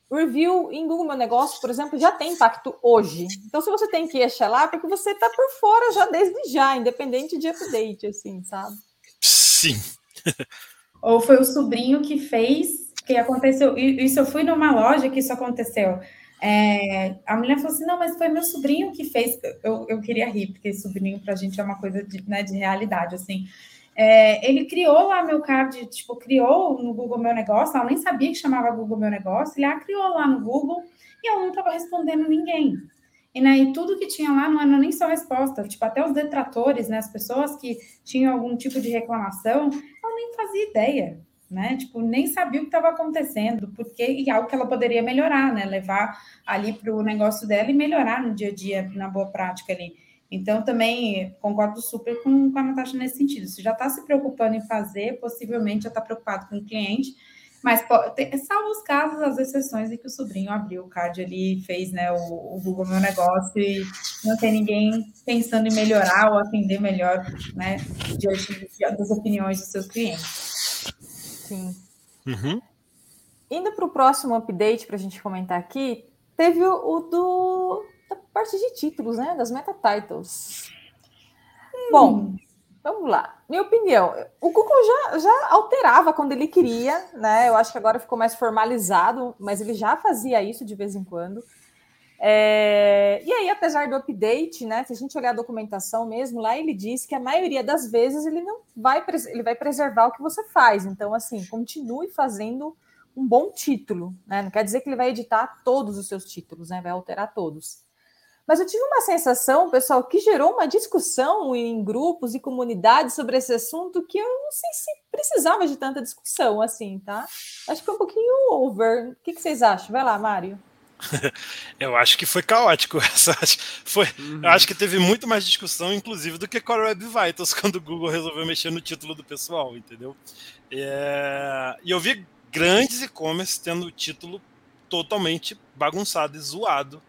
o review em Google Meu Negócio, por exemplo, já tem impacto hoje. Então, se você tem que achar lá, é porque você está por fora já desde já, independente de update, assim, sabe? Sim. (laughs) Ou foi o sobrinho que fez, que aconteceu. Isso eu fui numa loja que isso aconteceu. É, a mulher falou assim: não, mas foi meu sobrinho que fez. Eu, eu queria rir, porque sobrinho para a gente é uma coisa de, né, de realidade, assim. É, ele criou lá meu card, tipo, criou no Google Meu Negócio, ela nem sabia que chamava Google Meu Negócio, ele a criou lá no Google e eu não estava respondendo ninguém. E, né, tudo que tinha lá não era nem só resposta, tipo, até os detratores, né, as pessoas que tinham algum tipo de reclamação, ela nem fazia ideia, né, tipo, nem sabia o que estava acontecendo, porque, e algo que ela poderia melhorar, né, levar ali para o negócio dela e melhorar no dia a dia, na boa prática ali. Então, também concordo super com, com a Natasha nesse sentido. Se já está se preocupando em fazer, possivelmente já está preocupado com o cliente, mas tem, salvo os casos, as exceções em que o sobrinho abriu o card ali, fez né, o, o Google Meu Negócio e não tem ninguém pensando em melhorar ou atender melhor né, diante das opiniões dos seus clientes. Sim. Uhum. Indo para o próximo update para a gente comentar aqui, teve o, o do da parte de títulos, né? Das meta titles. Hum. Bom, vamos lá. Minha opinião, o Google já, já alterava quando ele queria, né? Eu acho que agora ficou mais formalizado, mas ele já fazia isso de vez em quando. É... E aí, apesar do update, né? Se a gente olhar a documentação mesmo, lá ele diz que a maioria das vezes ele não vai, ele vai preservar o que você faz. Então, assim, continue fazendo um bom título, né? Não quer dizer que ele vai editar todos os seus títulos, né? Vai alterar todos. Mas eu tive uma sensação, pessoal, que gerou uma discussão em grupos e comunidades sobre esse assunto que eu não sei se precisava de tanta discussão assim, tá? Acho que foi um pouquinho over. O que, vocês acham? Vai lá, Mário. (laughs) eu acho que foi caótico. (laughs) Essa, foi, uhum. Eu acho que teve muito mais discussão, inclusive, do que Core Web Vitals, (laughs) quando o Google resolveu mexer no título do pessoal, entendeu? É, e eu vi grandes e-commerce tendo o título totalmente bagunçado e zoado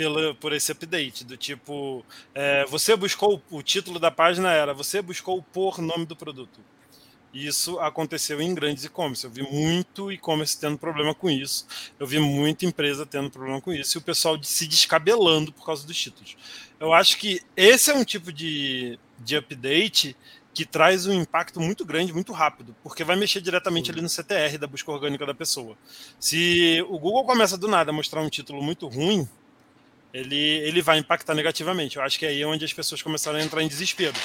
pela, por esse update, do tipo, é, você buscou, o título da página era, você buscou por nome do produto. Isso aconteceu em grandes e-commerce. Eu vi muito e-commerce tendo problema com isso. Eu vi muita empresa tendo problema com isso. E o pessoal se descabelando por causa dos títulos. Eu acho que esse é um tipo de, de update que traz um impacto muito grande, muito rápido, porque vai mexer diretamente ali no CTR da busca orgânica da pessoa. Se o Google começa do nada a mostrar um título muito ruim, ele, ele vai impactar negativamente. Eu acho que é aí onde as pessoas começaram a entrar em desespero.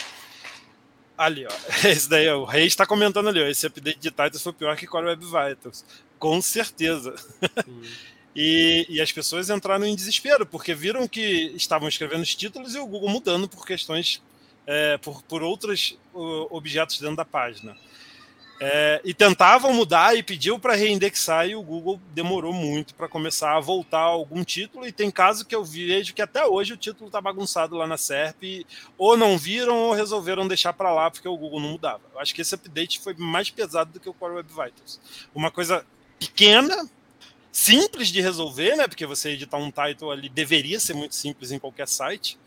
Ali, ó. (laughs) Esse daí, ó, o Rei está comentando ali, ó. Esse update de Titus foi pior que Core Web Vitals. Com certeza. (laughs) e, e as pessoas entraram em desespero, porque viram que estavam escrevendo os títulos e o Google mudando por questões, é, por, por outros objetos dentro da página. É, e tentavam mudar e pediu para reindexar e o Google demorou muito para começar a voltar algum título. E tem caso que eu vejo que até hoje o título está bagunçado lá na SERP, ou não viram ou resolveram deixar para lá porque o Google não mudava. Eu acho que esse update foi mais pesado do que o Core Web Vitals. Uma coisa pequena, simples de resolver, né? Porque você editar um title ali deveria ser muito simples em qualquer site.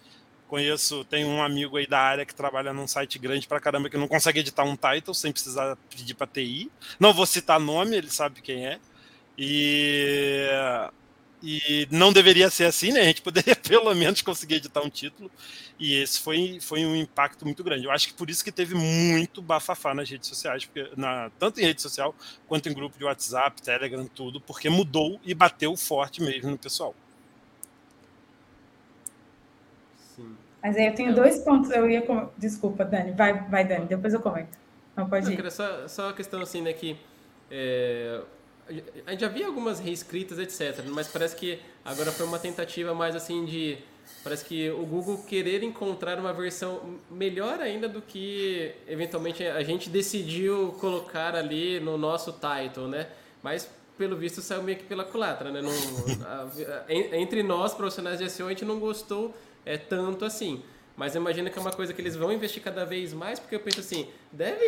Conheço, tem um amigo aí da área que trabalha num site grande pra caramba que não consegue editar um title sem precisar pedir para TI. Não vou citar nome, ele sabe quem é. E, e não deveria ser assim, né? A gente (laughs) poderia pelo menos conseguir editar um título. E esse foi, foi um impacto muito grande. Eu acho que por isso que teve muito bafafá nas redes sociais, porque, na, tanto em rede social quanto em grupo de WhatsApp, Telegram, tudo, porque mudou e bateu forte mesmo no pessoal. Mas aí eu tenho dois pontos, eu ia. Desculpa, Dani, vai, vai, Dani, depois eu comento. Não pode ir. só, só a questão assim, né, que. É, a gente já via algumas reescritas, etc. Mas parece que agora foi uma tentativa mais assim de. Parece que o Google querer encontrar uma versão melhor ainda do que eventualmente a gente decidiu colocar ali no nosso title, né? Mas pelo visto saiu meio que pela culatra, né? Não, a, a, entre nós, profissionais de SEO, a gente não gostou é tanto assim. Mas eu imagino que é uma coisa que eles vão investir cada vez mais, porque eu penso assim, deve.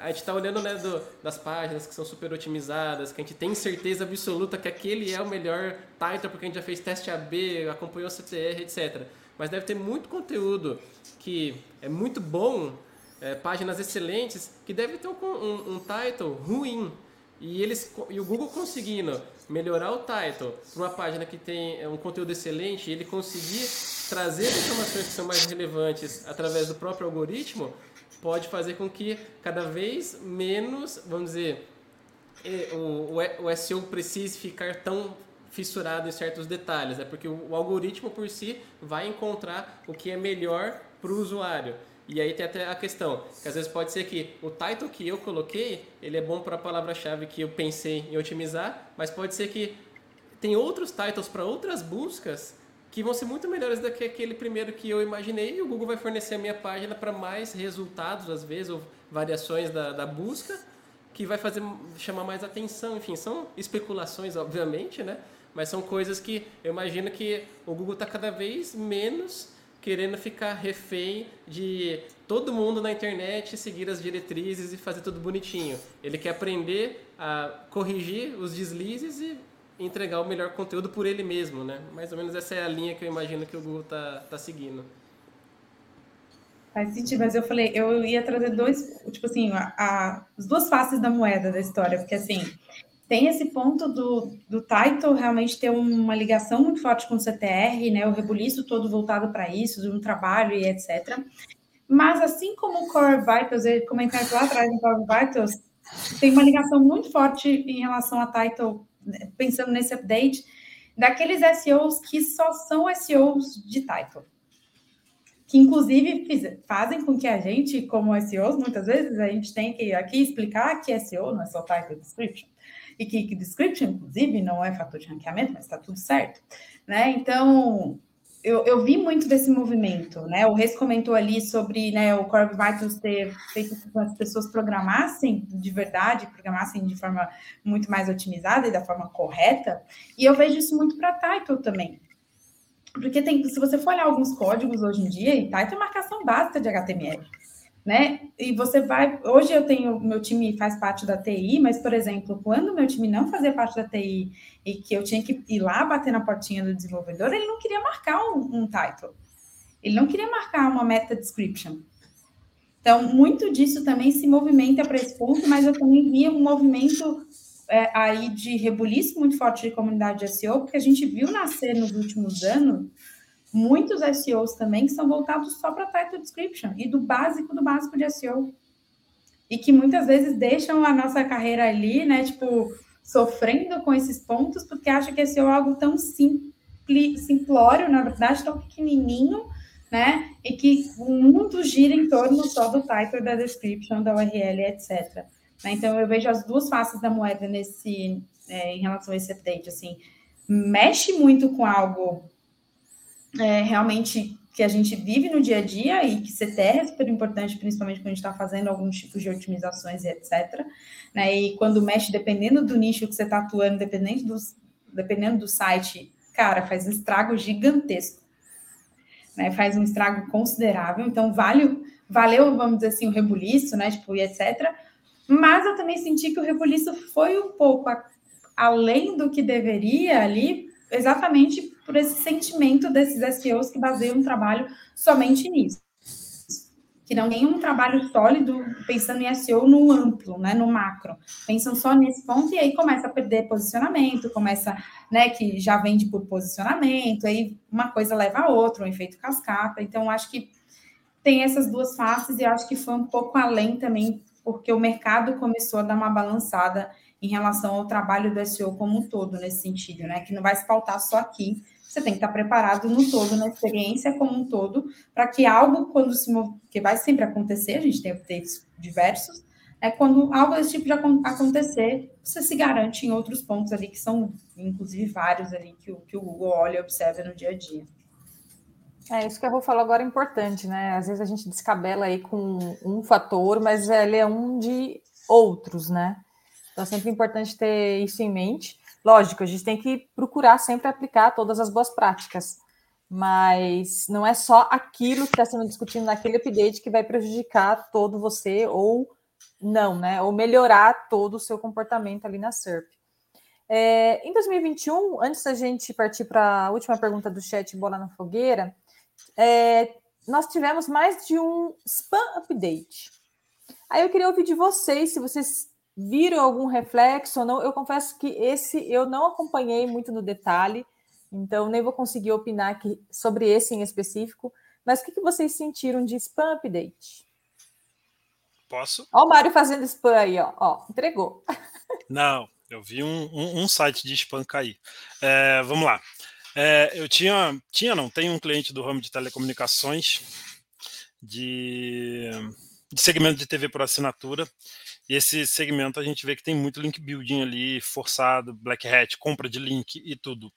A gente está olhando né, do, das páginas que são super otimizadas, que a gente tem certeza absoluta que aquele é o melhor title, porque a gente já fez teste AB, acompanhou o CTR, etc. Mas deve ter muito conteúdo que é muito bom, é, páginas excelentes, que deve ter um, um, um title ruim. E, eles, e o Google conseguindo melhorar o title para uma página que tem é, um conteúdo excelente, e ele conseguir trazer informações que são mais relevantes através do próprio algoritmo, pode fazer com que cada vez menos, vamos dizer, o, o SEO precise ficar tão fissurado em certos detalhes, né? porque o algoritmo por si vai encontrar o que é melhor para o usuário. E aí tem até a questão, que às vezes pode ser que o title que eu coloquei, ele é bom para a palavra-chave que eu pensei em otimizar, mas pode ser que tem outros titles para outras buscas que vão ser muito melhores do que aquele primeiro que eu imaginei e o Google vai fornecer a minha página para mais resultados, às vezes, ou variações da, da busca, que vai fazer chamar mais atenção. Enfim, são especulações, obviamente, né? Mas são coisas que eu imagino que o Google está cada vez menos querendo ficar refém de todo mundo na internet seguir as diretrizes e fazer tudo bonitinho. Ele quer aprender a corrigir os deslizes e entregar o melhor conteúdo por ele mesmo, né? Mais ou menos essa é a linha que eu imagino que o Google tá, tá seguindo. Faz sentido, mas eu falei, eu ia trazer dois, tipo assim, a, a, as duas faces da moeda da história, porque assim, tem esse ponto do, do title realmente ter uma ligação muito forte com o CTR, né? O rebuliço todo voltado para isso, um trabalho e etc. Mas assim como o Core Vitals, eu comentei lá atrás no Core Vitals, tem uma ligação muito forte em relação a title, né, pensando nesse update, daqueles SEOs que só são SEOs de title que inclusive fazem com que a gente, como SEOs, muitas vezes a gente tem que aqui explicar que SEO não é só title description, e que, que description, inclusive, não é fator de ranqueamento, mas está tudo certo, né? Então, eu, eu, vi muito desse movimento, né? O Reis comentou ali sobre né, o Core Vitals ter feito com que as pessoas programassem de verdade, programassem de forma muito mais otimizada e da forma correta, e eu vejo isso muito para title também. Porque tem, se você for olhar alguns códigos hoje em dia, e tá, tem marcação básica de HTML, né? E você vai. Hoje eu tenho, meu time faz parte da TI, mas, por exemplo, quando meu time não fazia parte da TI e que eu tinha que ir lá bater na portinha do desenvolvedor, ele não queria marcar um, um title. Ele não queria marcar uma meta description. Então, muito disso também se movimenta para esse ponto, mas eu também via um movimento é, aí de rebuliço muito forte de comunidade de SEO, porque a gente viu nascer nos últimos anos muitos SEOs também são voltados só para title description e do básico do básico de SEO. E que muitas vezes deixam a nossa carreira ali, né, tipo, sofrendo com esses pontos, porque acham que SEO é algo tão simples, simplório, na verdade, tão pequenininho, né, e que o mundo gira em torno só do title, da description, da URL, etc. Né? Então, eu vejo as duas faces da moeda nesse, é, em relação a esse update. Assim, mexe muito com algo é, realmente que a gente vive no dia a dia e que CTR é super importante, principalmente quando a gente está fazendo alguns tipos de otimizações e etc. Né? E quando mexe, dependendo do nicho que você está atuando, dependendo do, dependendo do site, cara, faz um estrago gigantesco. Né? Faz um estrago considerável. Então, vale, valeu, vamos dizer assim, o rebuliço, né? Tipo, e etc. Mas eu também senti que o rebuliço foi um pouco a, além do que deveria ali, exatamente por esse sentimento desses SEOs que baseiam um trabalho somente nisso. Que não tem um trabalho sólido pensando em SEO no amplo, né, no macro. Pensam só nesse ponto e aí começa a perder posicionamento, começa, né, que já vende por posicionamento, aí uma coisa leva a outra, um efeito cascata. Então, acho que tem essas duas faces e acho que foi um pouco além também porque o mercado começou a dar uma balançada em relação ao trabalho do SEO como um todo, nesse sentido, né? Que não vai se pautar só aqui, você tem que estar preparado no todo, na experiência como um todo, para que algo, quando se que vai sempre acontecer, a gente tem updates diversos, é quando algo desse tipo de acontecer, você se garante em outros pontos ali, que são, inclusive, vários ali que o, que o Google olha e observa no dia a dia. É, isso que eu vou falar agora é importante, né? Às vezes a gente descabela aí com um fator, mas ele é um de outros, né? Então é sempre importante ter isso em mente. Lógico, a gente tem que procurar sempre aplicar todas as boas práticas, mas não é só aquilo que está sendo discutido naquele update que vai prejudicar todo você ou não, né? Ou melhorar todo o seu comportamento ali na SERP. É, em 2021, antes da gente partir para a última pergunta do chat Bola na Fogueira, é, nós tivemos mais de um spam update. Aí eu queria ouvir de vocês, se vocês viram algum reflexo ou não. Eu confesso que esse eu não acompanhei muito no detalhe, então nem vou conseguir opinar aqui sobre esse em específico. Mas o que, que vocês sentiram de spam update? Posso? Ó, o Mário fazendo spam aí, ó. ó entregou. Não, eu vi um, um, um site de spam cair. É, vamos lá. É, eu tinha, tinha não, tem um cliente do ramo de telecomunicações de, de segmento de TV por assinatura. E esse segmento a gente vê que tem muito link building ali, forçado, black hat, compra de link e tudo.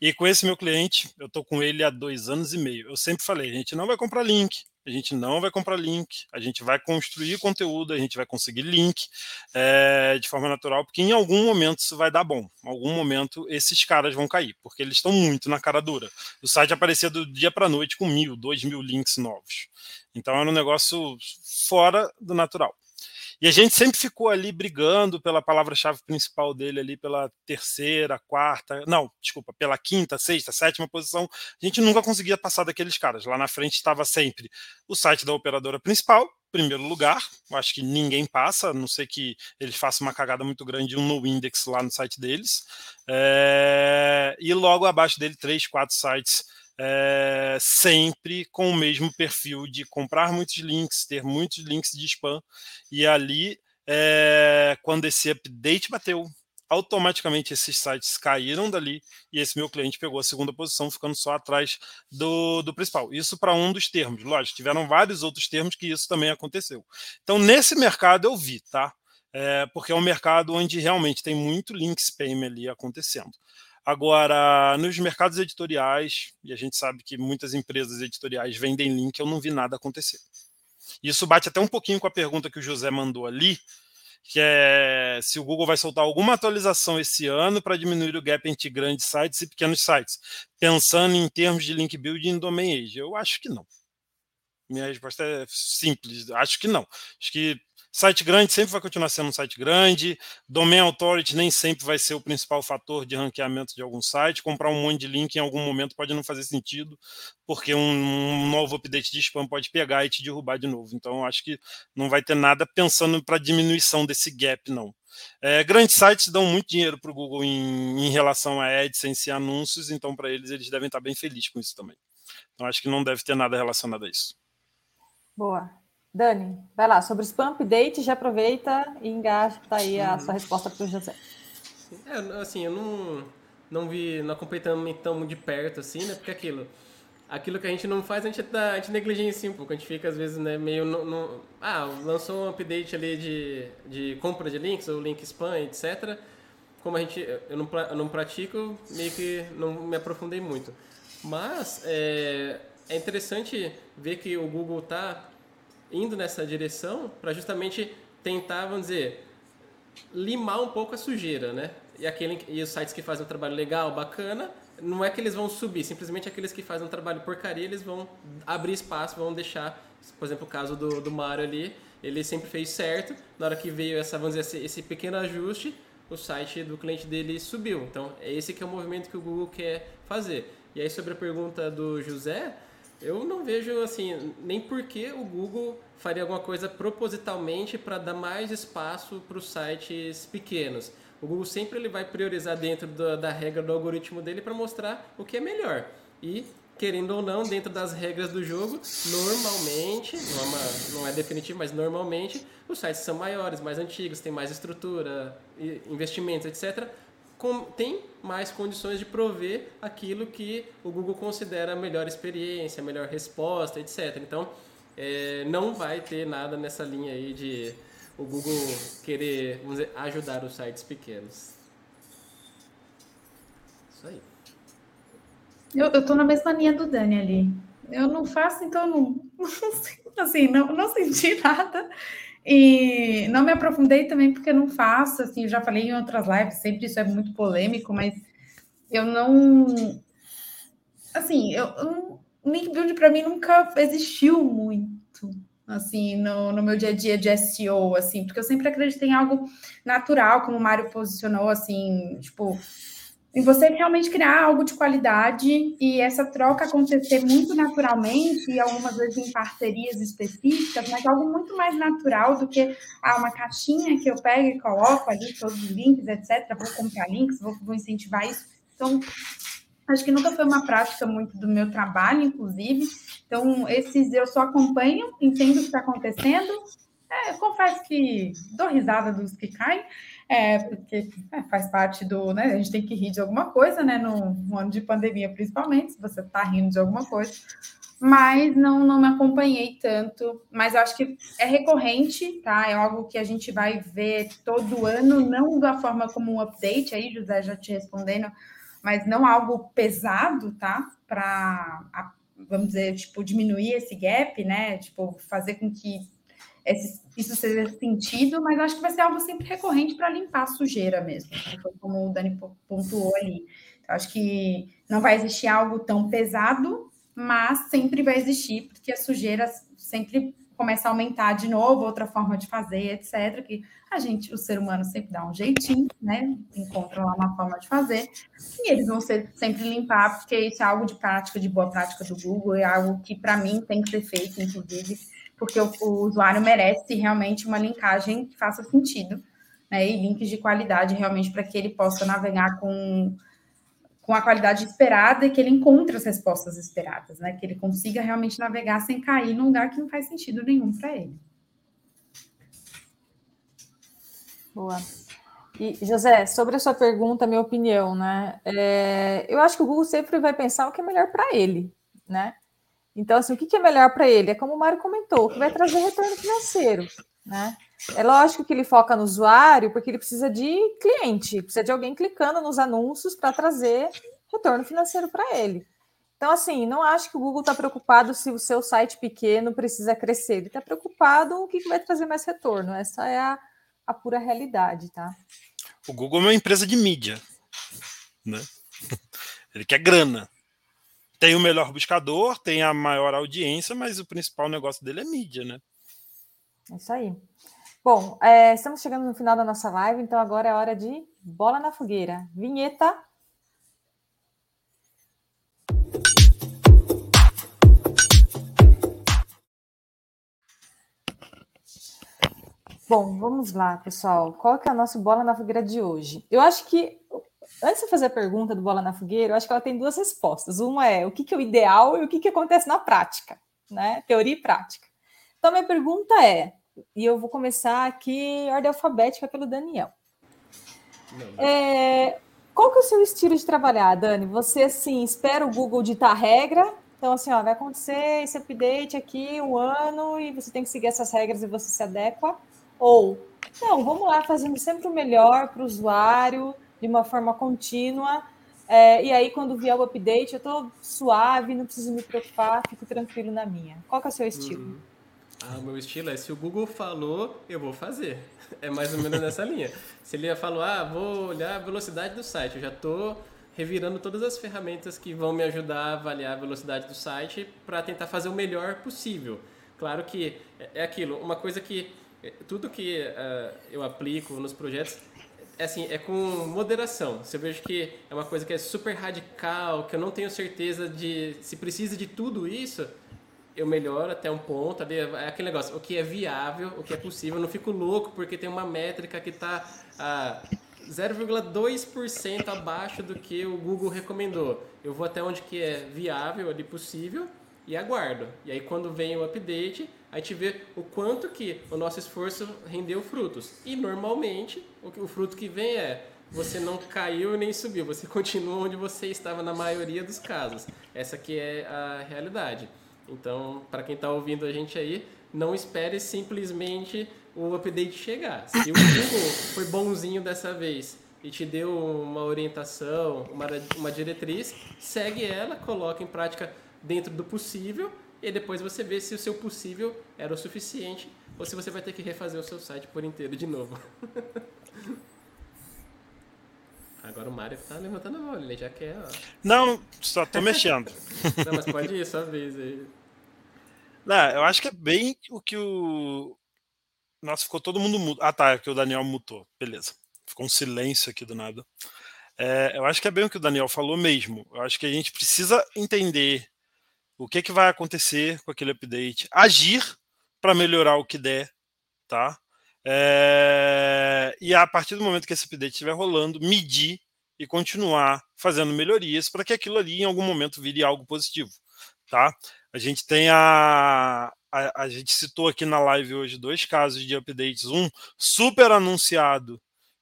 E com esse meu cliente, eu estou com ele há dois anos e meio. Eu sempre falei, a gente não vai comprar link, a gente não vai comprar link, a gente vai construir conteúdo, a gente vai conseguir link é, de forma natural, porque em algum momento isso vai dar bom. Em algum momento esses caras vão cair, porque eles estão muito na cara dura. O site aparecia do dia para noite com mil, dois mil links novos. Então era um negócio fora do natural. E a gente sempre ficou ali brigando pela palavra-chave principal dele ali, pela terceira, quarta, não, desculpa, pela quinta, sexta, sétima posição. A gente nunca conseguia passar daqueles caras. Lá na frente estava sempre o site da operadora principal, primeiro lugar. Eu acho que ninguém passa, a não sei que eles façam uma cagada muito grande, um no index lá no site deles. É... E logo abaixo dele, três, quatro sites é, sempre com o mesmo perfil de comprar muitos links, ter muitos links de spam, e ali, é, quando esse update bateu, automaticamente esses sites caíram dali e esse meu cliente pegou a segunda posição, ficando só atrás do, do principal. Isso para um dos termos. Lógico, tiveram vários outros termos que isso também aconteceu. Então, nesse mercado eu vi, tá? É, porque é um mercado onde realmente tem muito link spam ali acontecendo. Agora, nos mercados editoriais, e a gente sabe que muitas empresas editoriais vendem link, eu não vi nada acontecer. Isso bate até um pouquinho com a pergunta que o José mandou ali, que é se o Google vai soltar alguma atualização esse ano para diminuir o gap entre grandes sites e pequenos sites, pensando em termos de link building e domain age. Eu acho que não. Minha resposta é simples, acho que não. Acho que Site grande sempre vai continuar sendo um site grande. Domain Authority nem sempre vai ser o principal fator de ranqueamento de algum site. Comprar um monte de link em algum momento pode não fazer sentido, porque um, novo update de spam pode pegar e te derrubar de novo. Então, acho que não vai ter nada pensando para diminuição desse gap, não. É, grandes sites dão muito dinheiro para o Google em, em, relação a AdSense e anúncios, então para eles eles devem estar bem felizes com isso também. Então acho que não deve ter nada relacionado a isso. Boa. Dani, vai lá, sobre o spam update, já aproveita e engaja tá aí a sua resposta para o José. É, assim, eu não, não vi, não acompanhei tão, tão de perto assim, né? Porque aquilo, aquilo que a gente não faz, a gente, dá, a gente negligencia um pouco. A gente fica, às vezes, né, meio no, no, Ah, lançou um update ali de, de compra de links, ou link spam, etc. Como a gente, eu não, eu não pratico, meio que não me aprofundei muito. Mas é, é interessante ver que o Google está indo nessa direção para justamente tentar, vamos dizer, limar um pouco a sujeira, né? E, aquele, e os sites que fazem um trabalho legal, bacana, não é que eles vão subir, simplesmente aqueles que fazem um trabalho porcaria, eles vão abrir espaço, vão deixar, por exemplo, o caso do, do Mário ali, ele sempre fez certo, na hora que veio essa, vamos dizer, esse, esse pequeno ajuste, o site do cliente dele subiu. Então, é esse que é o movimento que o Google quer fazer. E aí, sobre a pergunta do José, eu não vejo assim nem porque o Google faria alguma coisa propositalmente para dar mais espaço para os sites pequenos. O Google sempre ele vai priorizar dentro da, da regra do algoritmo dele para mostrar o que é melhor. E querendo ou não, dentro das regras do jogo, normalmente, não é, uma, não é definitivo, mas normalmente, os sites são maiores, mais antigos, têm mais estrutura, investimentos, etc com, tem mais condições de prover aquilo que o Google considera a melhor experiência, a melhor resposta, etc. Então, é, não vai ter nada nessa linha aí de o Google querer dizer, ajudar os sites pequenos. Isso aí. Eu, tô na mesma linha do Dani ali. Eu não faço, então não, (laughs) não assim, não, não senti nada. E não me aprofundei também porque não faço, assim, eu já falei em outras lives, sempre isso é muito polêmico, mas eu não. Assim, eu, eu link build para mim nunca existiu muito, assim, no, no meu dia a dia de SEO, assim, porque eu sempre acreditei em algo natural, como o Mário posicionou, assim, tipo, em você realmente criar algo de qualidade e essa troca acontecer muito naturalmente, e algumas vezes em parcerias específicas, mas algo muito mais natural do que ah, uma caixinha que eu pego e coloco ali todos os links, etc. Vou comprar links, vou, vou incentivar isso. Então, acho que nunca foi uma prática muito do meu trabalho, inclusive. Então, esses eu só acompanho, entendo o que está acontecendo. É, confesso que dou risada dos que caem, é, porque é, faz parte do, né? A gente tem que rir de alguma coisa, né? No, no ano de pandemia, principalmente, se você está rindo de alguma coisa. Mas não, não me acompanhei tanto. Mas acho que é recorrente, tá? É algo que a gente vai ver todo ano, não da forma como um update, aí, José, já te respondendo, mas não algo pesado, tá? Para vamos dizer, tipo, diminuir esse gap, né? Tipo, fazer com que isso seja sentido, mas acho que vai ser algo sempre recorrente para limpar a sujeira mesmo, como o Dani pontuou ali. Então, acho que não vai existir algo tão pesado, mas sempre vai existir, porque a sujeira sempre começa a aumentar de novo, outra forma de fazer, etc. Que a gente, o ser humano, sempre dá um jeitinho, né? Encontra lá uma forma de fazer, e eles vão ser, sempre limpar, porque isso é algo de prática, de boa prática do Google, é algo que, para mim, tem que ser feito, inclusive porque o, o usuário merece realmente uma linkagem que faça sentido, né? E links de qualidade realmente para que ele possa navegar com, com a qualidade esperada e que ele encontre as respostas esperadas, né? Que ele consiga realmente navegar sem cair num lugar que não faz sentido nenhum para ele. Boa. E, José, sobre a sua pergunta, minha opinião, né? É, eu acho que o Google sempre vai pensar o que é melhor para ele, né? Então, assim, o que, é melhor para ele? É como o Mário comentou, que vai trazer retorno financeiro, né? É lógico que ele foca no usuário, porque ele precisa de cliente, precisa de alguém clicando nos anúncios para trazer retorno financeiro para ele. Então, assim, não acho que o Google está preocupado se o seu site pequeno precisa crescer. Ele está preocupado o que vai trazer mais retorno. Essa é a, a pura realidade, tá? O Google é uma empresa de mídia, né? (laughs) Ele quer grana tem o melhor buscador, tem a maior audiência, mas o principal negócio dele é mídia, né? É isso aí. Bom, é, estamos chegando no final da nossa live, então agora é hora de bola na fogueira. Vinheta. Bom, vamos lá, pessoal. Qual que é a nossa bola na fogueira de hoje? Eu acho que antes de fazer a pergunta do Bola na Fogueira, eu acho que ela tem duas respostas. Uma é o que, que é o ideal e o que, que acontece na prática, né? Teoria e prática. Então, minha pergunta é, e eu vou começar aqui ordem alfabética pelo Daniel. É, qual que é o seu estilo de trabalhar, Dani? Você, assim, espera o Google ditar regra, então, assim, ó, vai acontecer esse update aqui um ano e você tem que seguir essas regras e você se adequa? Ou, não, vamos lá fazendo sempre o melhor para o usuário, de uma forma contínua. É, e aí, quando vier o update, eu estou suave, não preciso me preocupar, fico tranquilo na minha. Qual que é o seu estilo? Uhum. Ah, o meu estilo é se o Google falou, eu vou fazer. É mais ou menos nessa linha. Se ele falou, ah, vou olhar a velocidade do site, eu já estou revirando todas as ferramentas que vão me ajudar a avaliar a velocidade do site para tentar fazer o melhor possível. Claro que é aquilo, uma coisa que tudo que uh, eu aplico nos projetos é assim, é com moderação. Se eu vejo que é uma coisa que é super radical, que eu não tenho certeza de se precisa de tudo isso, eu melhoro até um ponto ali. É aquele negócio, o que é viável, o que é possível. Eu não fico louco porque tem uma métrica que está a 0,2% abaixo do que o Google recomendou. Eu vou até onde que é viável ali possível e aguardo. E aí quando vem o update, a gente vê o quanto que o nosso esforço rendeu frutos. E normalmente o, o fruto que vem é você não caiu nem subiu, você (laughs) continua onde você estava na maioria dos casos. Essa que é a realidade. Então, para quem está ouvindo a gente aí, não espere simplesmente o update chegar. Se o Google foi bonzinho dessa vez e te deu uma orientação, uma, uma diretriz, segue ela, coloca em prática dentro do possível e depois você vê se o seu possível era o suficiente ou se você vai ter que refazer o seu site por inteiro de novo. (laughs) Agora o Mário tá levantando a mão, ele já quer. Ó. Não, só tô mexendo. (laughs) Não, mas pode ir, sua vez aí. Não, eu acho que é bem o que o. Nossa, ficou todo mundo mudo. Ah, tá, é que o Daniel mutou. Beleza. Ficou um silêncio aqui do nada. É, eu acho que é bem o que o Daniel falou mesmo. Eu acho que a gente precisa entender o que, que vai acontecer com aquele update, agir para melhorar o que der, tá? É... E a partir do momento que esse update estiver rolando, medir e continuar fazendo melhorias para que aquilo ali em algum momento vire algo positivo, tá? A gente tem a, a, a gente citou aqui na live hoje dois casos de updates, um super anunciado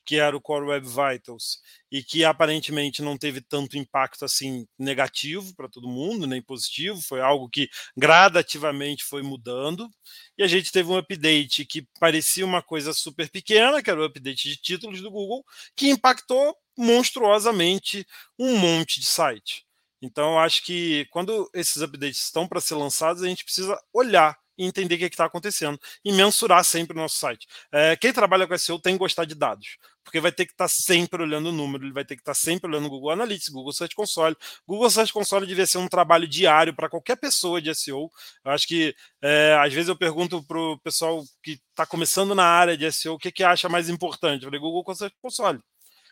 que era o Core Web Vitals, e que aparentemente não teve tanto impacto assim negativo para todo mundo, nem positivo, foi algo que gradativamente foi mudando. E a gente teve um update que parecia uma coisa super pequena, que era o update de títulos do Google, que impactou monstruosamente um monte de site. Então, eu acho que quando esses updates estão para ser lançados, a gente precisa olhar e entender o que é está acontecendo e mensurar sempre o nosso site. É, quem trabalha com SEO tem que gostar de dados, porque vai ter que estar tá sempre olhando o número, ele vai ter que estar tá sempre olhando o Google Analytics, Google Search Console. Google Search Console devia ser um trabalho diário para qualquer pessoa de SEO. Eu acho que é, às vezes eu pergunto para o pessoal que está começando na área de SEO o que, que acha mais importante. Eu falei, Google Search Console.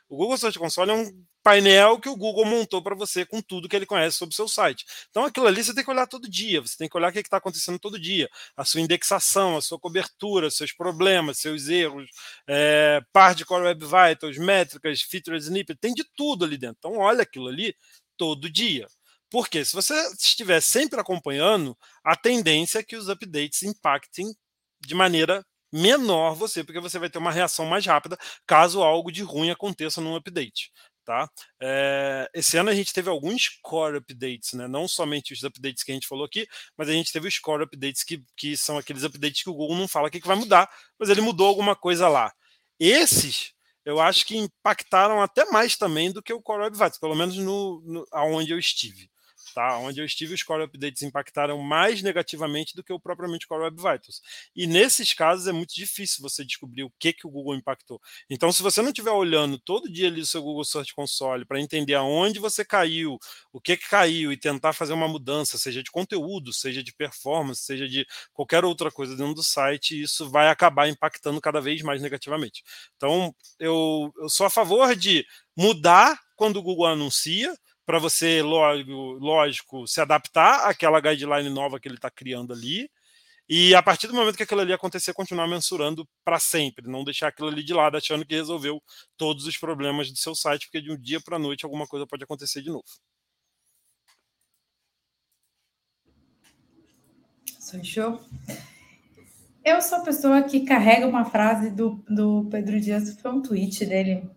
O Google Search Console é um painel que o Google montou para você com tudo que ele conhece sobre o seu site. Então, aquilo ali você tem que olhar todo dia, você tem que olhar o que está acontecendo todo dia, a sua indexação, a sua cobertura, seus problemas, seus erros, é, par de Core Web Vitals, métricas, feature snippet, tem de tudo ali dentro. Então, olha aquilo ali todo dia. Porque se você estiver sempre acompanhando, a tendência é que os updates impactem de maneira menor você, porque você vai ter uma reação mais rápida caso algo de ruim aconteça num update. Tá? É, esse ano a gente teve alguns core updates, né? não somente os updates que a gente falou aqui, mas a gente teve os core updates que, que são aqueles updates que o Google não fala o que, que vai mudar, mas ele mudou alguma coisa lá. Esses eu acho que impactaram até mais também do que o Core Web Vitals, pelo menos no, no aonde eu estive. Tá? Onde eu estive, os Core Updates impactaram mais negativamente do que o propriamente Core Web Vitals. E nesses casos é muito difícil você descobrir o que, que o Google impactou. Então, se você não estiver olhando todo dia ali o seu Google Search Console para entender aonde você caiu, o que, que caiu e tentar fazer uma mudança, seja de conteúdo, seja de performance, seja de qualquer outra coisa dentro do site, isso vai acabar impactando cada vez mais negativamente. Então, eu, eu sou a favor de mudar quando o Google anuncia, para você, lógico, lógico, se adaptar àquela guideline nova que ele está criando ali. E a partir do momento que aquilo ali acontecer, continuar mensurando para sempre, não deixar aquilo ali de lado, achando que resolveu todos os problemas do seu site, porque de um dia para a noite alguma coisa pode acontecer de novo. Show. Eu sou a pessoa que carrega uma frase do, do Pedro Dias, foi um tweet dele,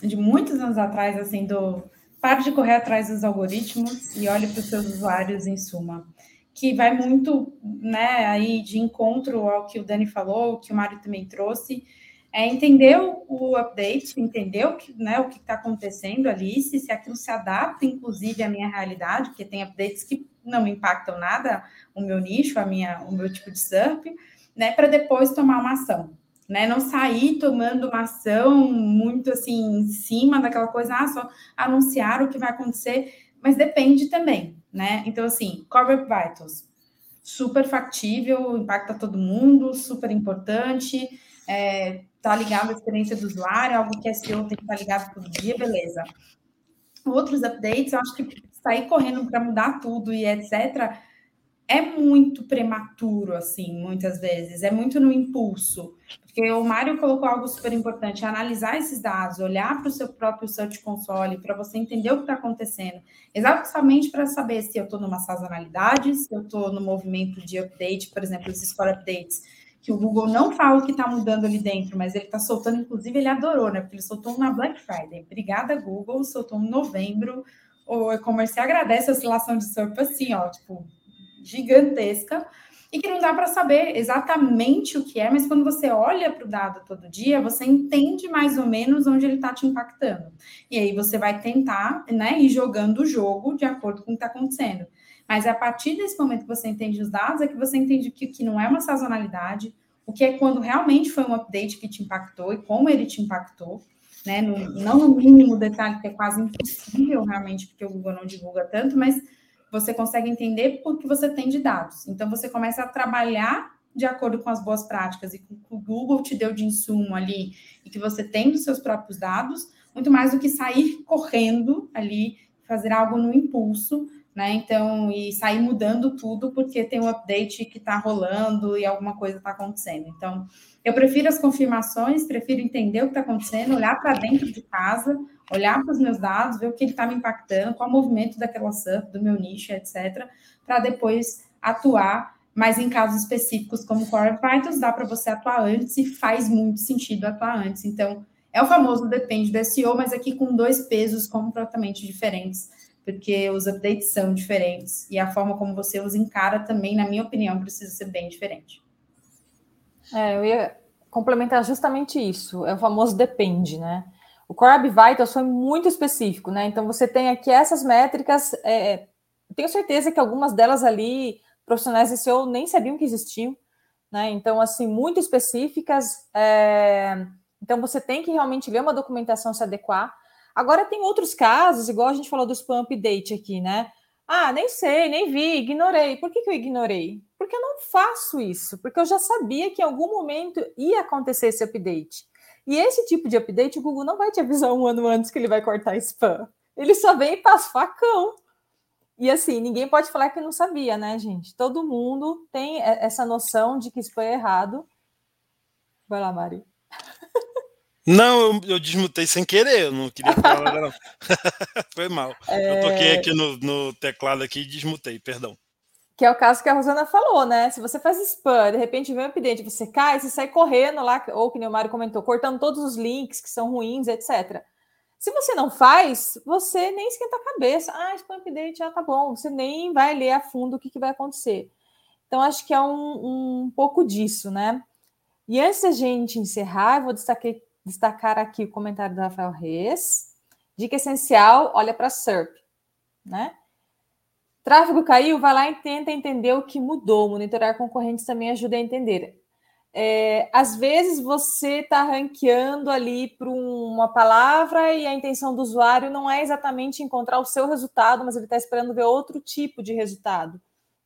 de muitos anos atrás, assim, do Pare de correr atrás dos algoritmos e olhe para os seus usuários em suma. Que vai muito né, aí de encontro ao que o Dani falou, que o Mário também trouxe. É entender o update, entender o que né, está acontecendo ali, se, se aquilo se adapta, inclusive, à minha realidade, porque tem updates que não impactam nada o meu nicho, a minha, o meu tipo de SERP, né, para depois tomar uma ação né? Não sair tomando uma ação muito assim em cima daquela coisa, ah, só anunciar o que vai acontecer, mas depende também, né? Então, assim, Core Vitals, super factível, impacta todo mundo, super importante, é, tá ligado à experiência do usuário, algo que SEO tem que estar tá ligado todo dia, beleza. Outros updates, eu acho que sair correndo para mudar tudo e etc., é muito prematuro, assim, muitas vezes, é muito no impulso. Porque o Mário colocou algo super importante, analisar esses dados, olhar para o seu próprio Search Console, para você entender o que está acontecendo, exatamente para saber se eu estou numa sazonalidade, se eu estou no movimento de update, por exemplo, esses core updates, que o Google não fala o que está mudando ali dentro, mas ele está soltando, inclusive ele adorou, né? Porque ele soltou um na Black Friday. Obrigada, Google, soltou um em novembro. O e-commerce agradece a oscilação de SERP assim, ó, tipo, gigantesca e que não dá para saber exatamente o que é, mas quando você olha para o dado todo dia, você entende mais ou menos onde ele está te impactando. E aí você vai tentar né, ir jogando o jogo de acordo com o que está acontecendo. Mas é a partir desse momento que você entende os dados, é que você entende que, que não é uma sazonalidade, o que é quando realmente foi um update que te impactou e como ele te impactou. Né, no, não no mínimo detalhe, que é quase impossível realmente, porque o Google não divulga tanto, mas você consegue entender porque você tem de dados. Então, você começa a trabalhar de acordo com as boas práticas e com o que o Google te deu de insumo ali e que você tem dos seus próprios dados, muito mais do que sair correndo ali, fazer algo no impulso, né? Então, e sair mudando tudo porque tem um update que está rolando e alguma coisa está acontecendo. Então, eu prefiro as confirmações, prefiro entender o que está acontecendo, olhar para dentro de casa, olhar para os meus dados, ver o que está me impactando, qual o movimento daquela surf, do meu nicho, etc., para depois atuar. Mas em casos específicos, como Core dá para você atuar antes e faz muito sentido atuar antes. Então, é o famoso depende do SEO, mas aqui com dois pesos completamente diferentes, porque os updates são diferentes e a forma como você os encara também, na minha opinião, precisa ser bem diferente. É, eu ia complementar justamente isso, é o famoso depende, né? O Core Vitals foi muito específico, né? Então você tem aqui essas métricas. É, tenho certeza que algumas delas ali, profissionais de SEO nem sabiam que existiam, né? Então, assim, muito específicas. É, então você tem que realmente ler uma documentação se adequar. Agora tem outros casos, igual a gente falou do spam update aqui, né? Ah, nem sei, nem vi, ignorei. Por que, que eu ignorei? Porque eu não faço isso, porque eu já sabia que em algum momento ia acontecer esse update. E esse tipo de update, o Google não vai te avisar um ano antes que ele vai cortar spam. Ele só vem e passa facão. E assim, ninguém pode falar que não sabia, né, gente? Todo mundo tem essa noção de que spam é errado. Vai lá, Mari. Não, eu, eu desmutei sem querer, eu não queria falar não. (laughs) Foi mal. É... Eu toquei aqui no, no, teclado aqui e desmutei, perdão. Que é o caso que a Rosana falou, né? Se você faz spam, de repente vem um update, você cai, você sai correndo lá, ou que o Mário comentou, cortando todos os links que são ruins, etc. Se você não faz, você nem esquenta a cabeça. Ah, spam update, já tá bom. Você nem vai ler a fundo o que, que vai acontecer. Então, acho que é um, um pouco disso, né? E antes da gente encerrar, eu vou destacar, destacar aqui o comentário do Rafael Reis. Dica essencial, olha para SERP, né? Tráfego caiu, vai lá e tenta entender o que mudou. Monitorar concorrentes também ajuda a entender. É, às vezes você está ranqueando ali para uma palavra e a intenção do usuário não é exatamente encontrar o seu resultado, mas ele está esperando ver outro tipo de resultado,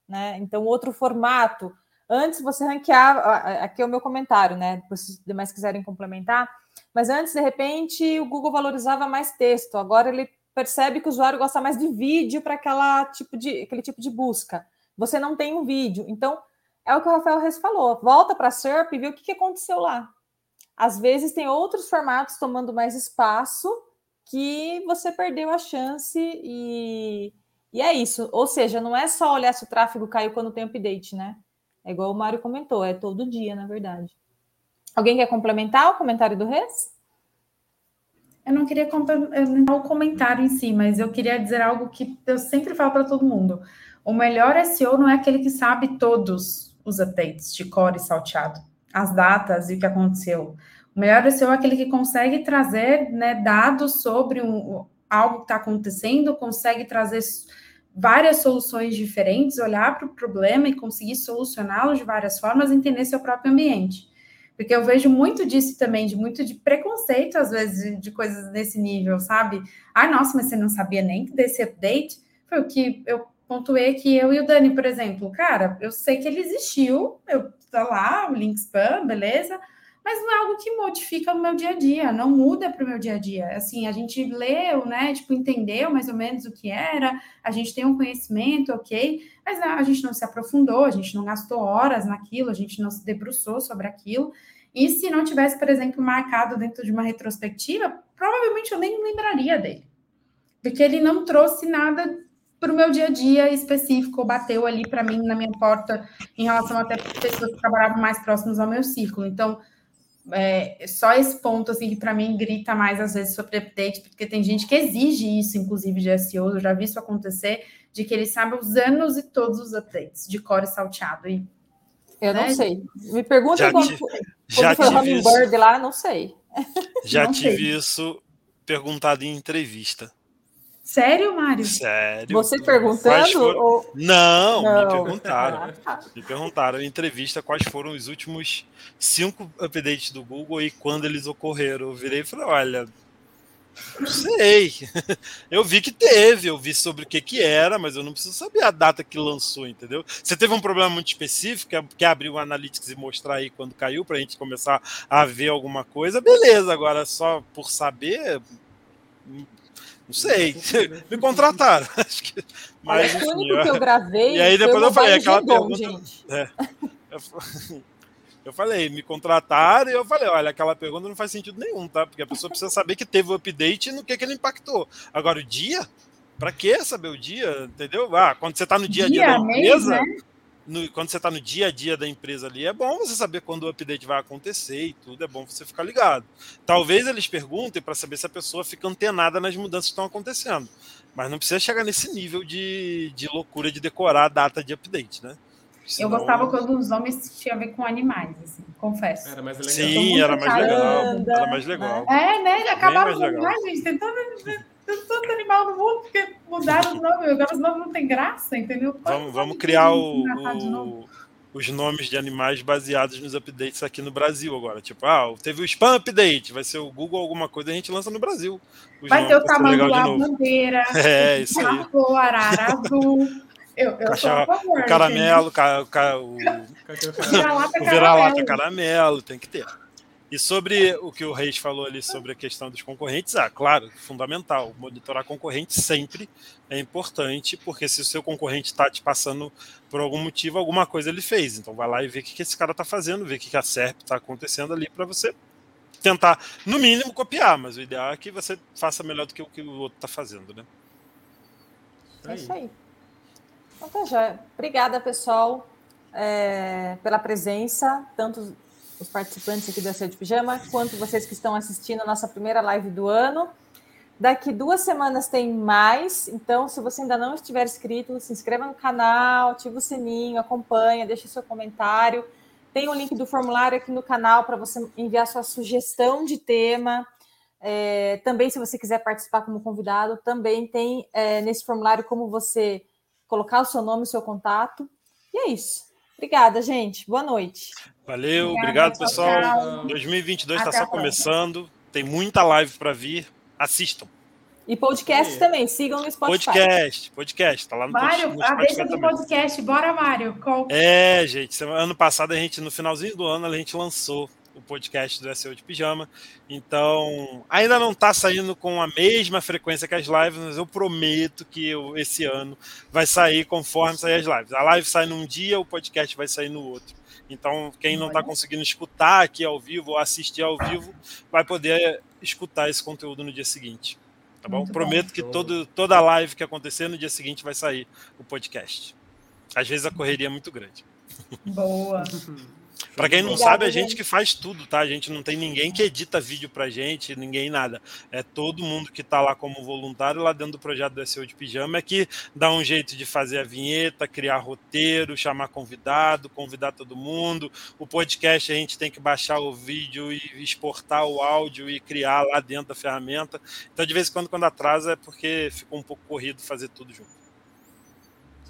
né? Então, outro formato. Antes você ranqueava, aqui é o meu comentário, né? Se os demais quiserem complementar, mas antes, de repente, o Google valorizava mais texto, agora ele percebe que o usuário gosta mais de vídeo para aquela tipo de aquele tipo de busca. Você não tem um vídeo, então é o que o Rafael Reis falou. Volta para a SERP e vê o que, que aconteceu lá. Às vezes tem outros formatos tomando mais espaço que você perdeu a chance e, e é isso. Ou seja, não é só olhar se o tráfego caiu quando tem update, né? É igual o Mário comentou, é todo dia, na verdade. Alguém quer complementar o comentário do Reis? Eu não queria complementar o comentário em si, mas eu queria dizer algo que eu sempre falo para todo mundo. O melhor SEO não é aquele que sabe todos os updates de core salteado, as datas e o que aconteceu. O melhor SEO é aquele que consegue trazer né, dados sobre um, algo que está acontecendo, consegue trazer várias soluções diferentes, olhar para o problema e conseguir solucioná-lo de várias formas, entender seu próprio ambiente. Porque eu vejo muito disso também, de muito de preconceito, às vezes, de, coisas desse nível, sabe? Ah, nossa, mas você não sabia nem desse update? Foi o que eu pontuei que eu e o Dani, por exemplo, cara, eu sei que ele existiu, eu tá lá, o link spam, beleza, mas não é algo que modifica o meu dia a dia, não muda para o meu dia a dia. Assim, a gente leu, né? Tipo, entendeu mais ou menos o que era, a gente tem um conhecimento, ok, mas né, a gente não se aprofundou, a gente não gastou horas naquilo, a gente não se debruçou sobre aquilo. E se não tivesse, por exemplo, marcado dentro de uma retrospectiva, provavelmente eu nem lembraria dele. Porque ele não trouxe nada para o meu dia a dia específico, bateu ali para mim na minha porta em relação até pessoas que trabalhavam mais próximas ao meu círculo. Então, é só esse ponto assim que para mim grita mais às vezes sobre update, porque tem gente que exige isso, inclusive de SEO, eu já vi isso acontecer, de que ele sabe os anos e todos os updates de core salteado. E, eu né? não sei. Me pergunta já quando, quando já foi o Hummingbird lá, não sei. Já não tive sei. isso perguntado em entrevista. Sério, Mário? Sério. Você perguntando? Ou... Não, Não, me perguntaram. me perguntaram em entrevista quais foram os últimos cinco updates do Google e quando eles ocorreram. Eu virei e falei: olha, não sei. (laughs) Eu vi que teve, eu vi sobre o que, que era, mas eu não preciso saber a data que lançou, entendeu? Você teve um problema muito específico, quer abrir o Analytics e mostrar aí quando caiu, para a gente começar a ver alguma coisa, beleza. Agora, só por saber, não sei. (laughs) Me contrataram. (laughs) Acho que, mas, Olha, o único que eu gravei. E aí depois eu falei aquela pergunta. Gente. É, eu, (laughs) eu, falei, me contrataram e eu falei, olha, aquela pergunta não faz sentido nenhum, tá? Porque a pessoa precisa saber que teve o update e no que, que ele impactou. Agora, o dia? Para que saber o dia? Entendeu? Ah, quando você está no dia a dia, dia da empresa. Né? No, quando você está no dia a dia da empresa ali, é bom você saber quando o update vai acontecer e tudo, é bom você ficar ligado. Talvez eles perguntem para saber se a pessoa fica antenada nas mudanças que estão acontecendo. Mas não precisa chegar nesse nível de, de loucura de decorar a data de update, né? Senão... Eu gostava quando os nomes tinham a ver com animais, assim, confesso. Era mais legal. Sim, era mais legal. Era mais legal. É, né? Acabava com animais, gente. Tem todo, tem todo animal no mundo, porque mudaram os nomes. Agora os nomes não tem graça, entendeu? vamos, vamos criar o, o, os nomes de animais baseados nos updates aqui no Brasil agora. Tipo, ah, teve o spam update, vai ser o Google alguma coisa, a gente lança no Brasil. vai ter o tamanho da bandeira. (laughs) É, isso aí. O arara azul. Eu, eu Cachorro, favor, o caramelo, o, (laughs) o, o vira-lata caramelo, tem que ter. E sobre o que o Reis falou ali sobre a questão dos concorrentes, ah, claro, fundamental. Monitorar concorrente sempre é importante, porque se o seu concorrente está te passando por algum motivo, alguma coisa ele fez. Então vai lá e vê o que, esse cara está fazendo, vê o que, a SERP está acontecendo ali para você tentar, no mínimo, copiar, mas o ideal é que você faça melhor do que o que o outro está fazendo, né? É isso aí. Então tá já. Obrigada, pessoal, é, pela presença, tanto os participantes aqui da Seu de Pijama, quanto vocês que estão assistindo a nossa primeira live do ano. Daqui duas semanas tem mais, então se você ainda não estiver inscrito, se inscreva no canal, ativa o sininho, acompanha, deixe seu comentário. Tem o um link do formulário aqui no canal para você enviar sua sugestão de tema. É, também, se você quiser participar como convidado, também tem é, nesse formulário como você colocar o seu nome, o seu contato. E é isso. Obrigada, gente. Boa noite. Valeu, obrigado, pessoal. Tchau. 2022 está só começando. Tem muita live para vir. Assistam. E podcast é. também, sigam no Spotify. Podcast, podcast, tá lá no Mário, no a deixa do podcast, bora, Mário. Qual... É, gente, ano passado a gente, no finalzinho do ano, a gente lançou o podcast do SEO de Pijama. Então, ainda não está saindo com a mesma frequência que as lives, mas eu prometo que eu, esse ano vai sair conforme sair as lives. A live sai num dia, o podcast vai sair no outro. Então, quem não está conseguindo escutar aqui ao vivo ou assistir ao vivo, vai poder escutar esse conteúdo no dia seguinte. Tá bom? Muito Prometo bom. que todo, toda live que acontecer no dia seguinte vai sair o podcast. Às vezes a correria é muito grande. Boa. (laughs) Para quem não sabe, a gente que faz tudo, tá? A gente não tem ninguém que edita vídeo pra gente, ninguém nada. É todo mundo que tá lá como voluntário lá dentro do projeto do SEO de Pijama é que dá um jeito de fazer a vinheta, criar roteiro, chamar convidado, convidar todo mundo. O podcast a gente tem que baixar o vídeo e exportar o áudio e criar lá dentro da ferramenta. Então, de vez em quando, quando atrasa, é porque ficou um pouco corrido fazer tudo junto.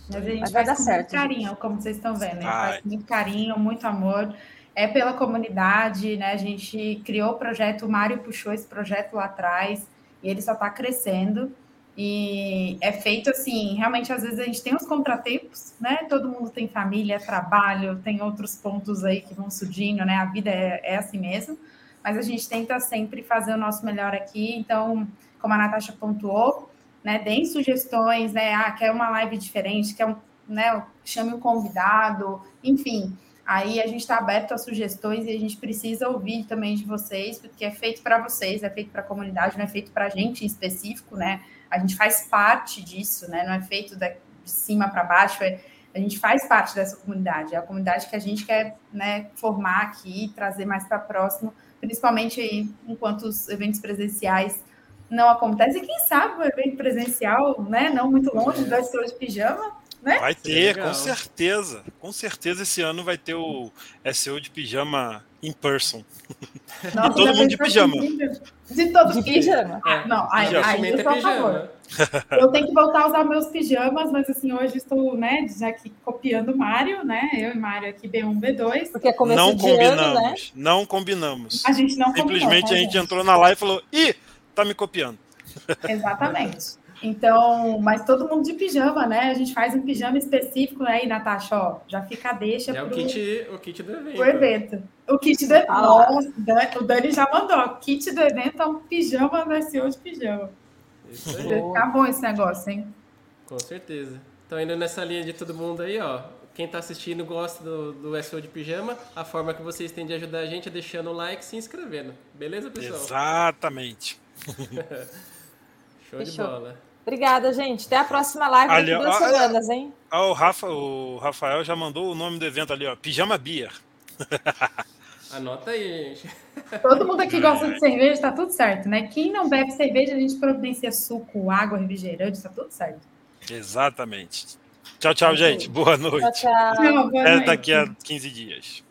Mas a gente Mas vai dar certo. Muito carinho, como vocês estão vendo. A gente faz muito carinho, muito amor. É pela comunidade, né? A gente criou o projeto, o Mário puxou esse projeto lá atrás e ele só está crescendo. E é feito assim, realmente às vezes a gente tem os contratempos, né? Todo mundo tem família, trabalho, tem outros pontos aí que vão surgindo, né? A vida é, é assim mesmo, mas a gente tenta sempre fazer o nosso melhor aqui. Então, como a Natasha pontuou, né? Deem sugestões, né? Ah, quer uma live diferente, quer um, né? Chame um convidado, enfim. Aí a gente está aberto a sugestões e a gente precisa ouvir também de vocês, porque é feito para vocês, é feito para a comunidade, não é feito para a gente em específico, né? A gente faz parte disso, né? Não é feito de cima para baixo, é, a gente faz parte dessa comunidade, é a comunidade que a gente quer né, formar aqui, trazer mais para próximo, principalmente aí, enquanto os eventos presenciais não acontece. E quem sabe o evento presencial, né? Não muito longe do SEO de pijama. Né? Vai ter, com certeza. Com certeza esse ano vai ter o SEO de pijama in person. Nossa, (laughs) todo mundo de pijama. De todo de pijama. É, não, aí, aí eu sou a favor. (laughs) Eu tenho que voltar a usar meus pijamas, mas assim, hoje estou, né, já aqui copiando o Mário, né? Eu e Mário aqui B1, B2. Porque é começo não de combinamos, ano, né? não combinamos. A gente não Simplesmente combinou, tá, a gente, gente entrou na live e falou: ih, tá me copiando. Exatamente. Então, mas todo mundo de pijama, né? A gente faz um pijama específico aí, né, Natasha, ó, já fica a deixa é pro, o kit, o kit do evento. O evento. O kit do evento. Ah, Nossa, o Dani já mandou. O kit do evento é um pijama do SEO de pijama. Isso aí. Ficar bom esse negócio, hein? Com certeza. Então, indo nessa linha de todo mundo aí, ó. Quem está assistindo gosta do, do SEO de pijama, a forma que vocês têm de ajudar a gente é deixando o like e se inscrevendo. Beleza, pessoal? Exatamente. (laughs) Show Fechou. de bola. Obrigada, gente. Até a próxima live ali, daqui duas ó, semanas, hein? Ó, o, Rafa, o Rafael já mandou o nome do evento ali, ó. Pijama Beer. (laughs) Anota aí, gente. Todo mundo aqui gosta de cerveja, tá tudo certo, né? Quem não bebe cerveja, a gente providencia suco, água, refrigerante, tá tudo certo. Exatamente. Tchau, tchau, gente. Boa noite. Tchau, tchau. Boa Até noite. daqui a 15 dias.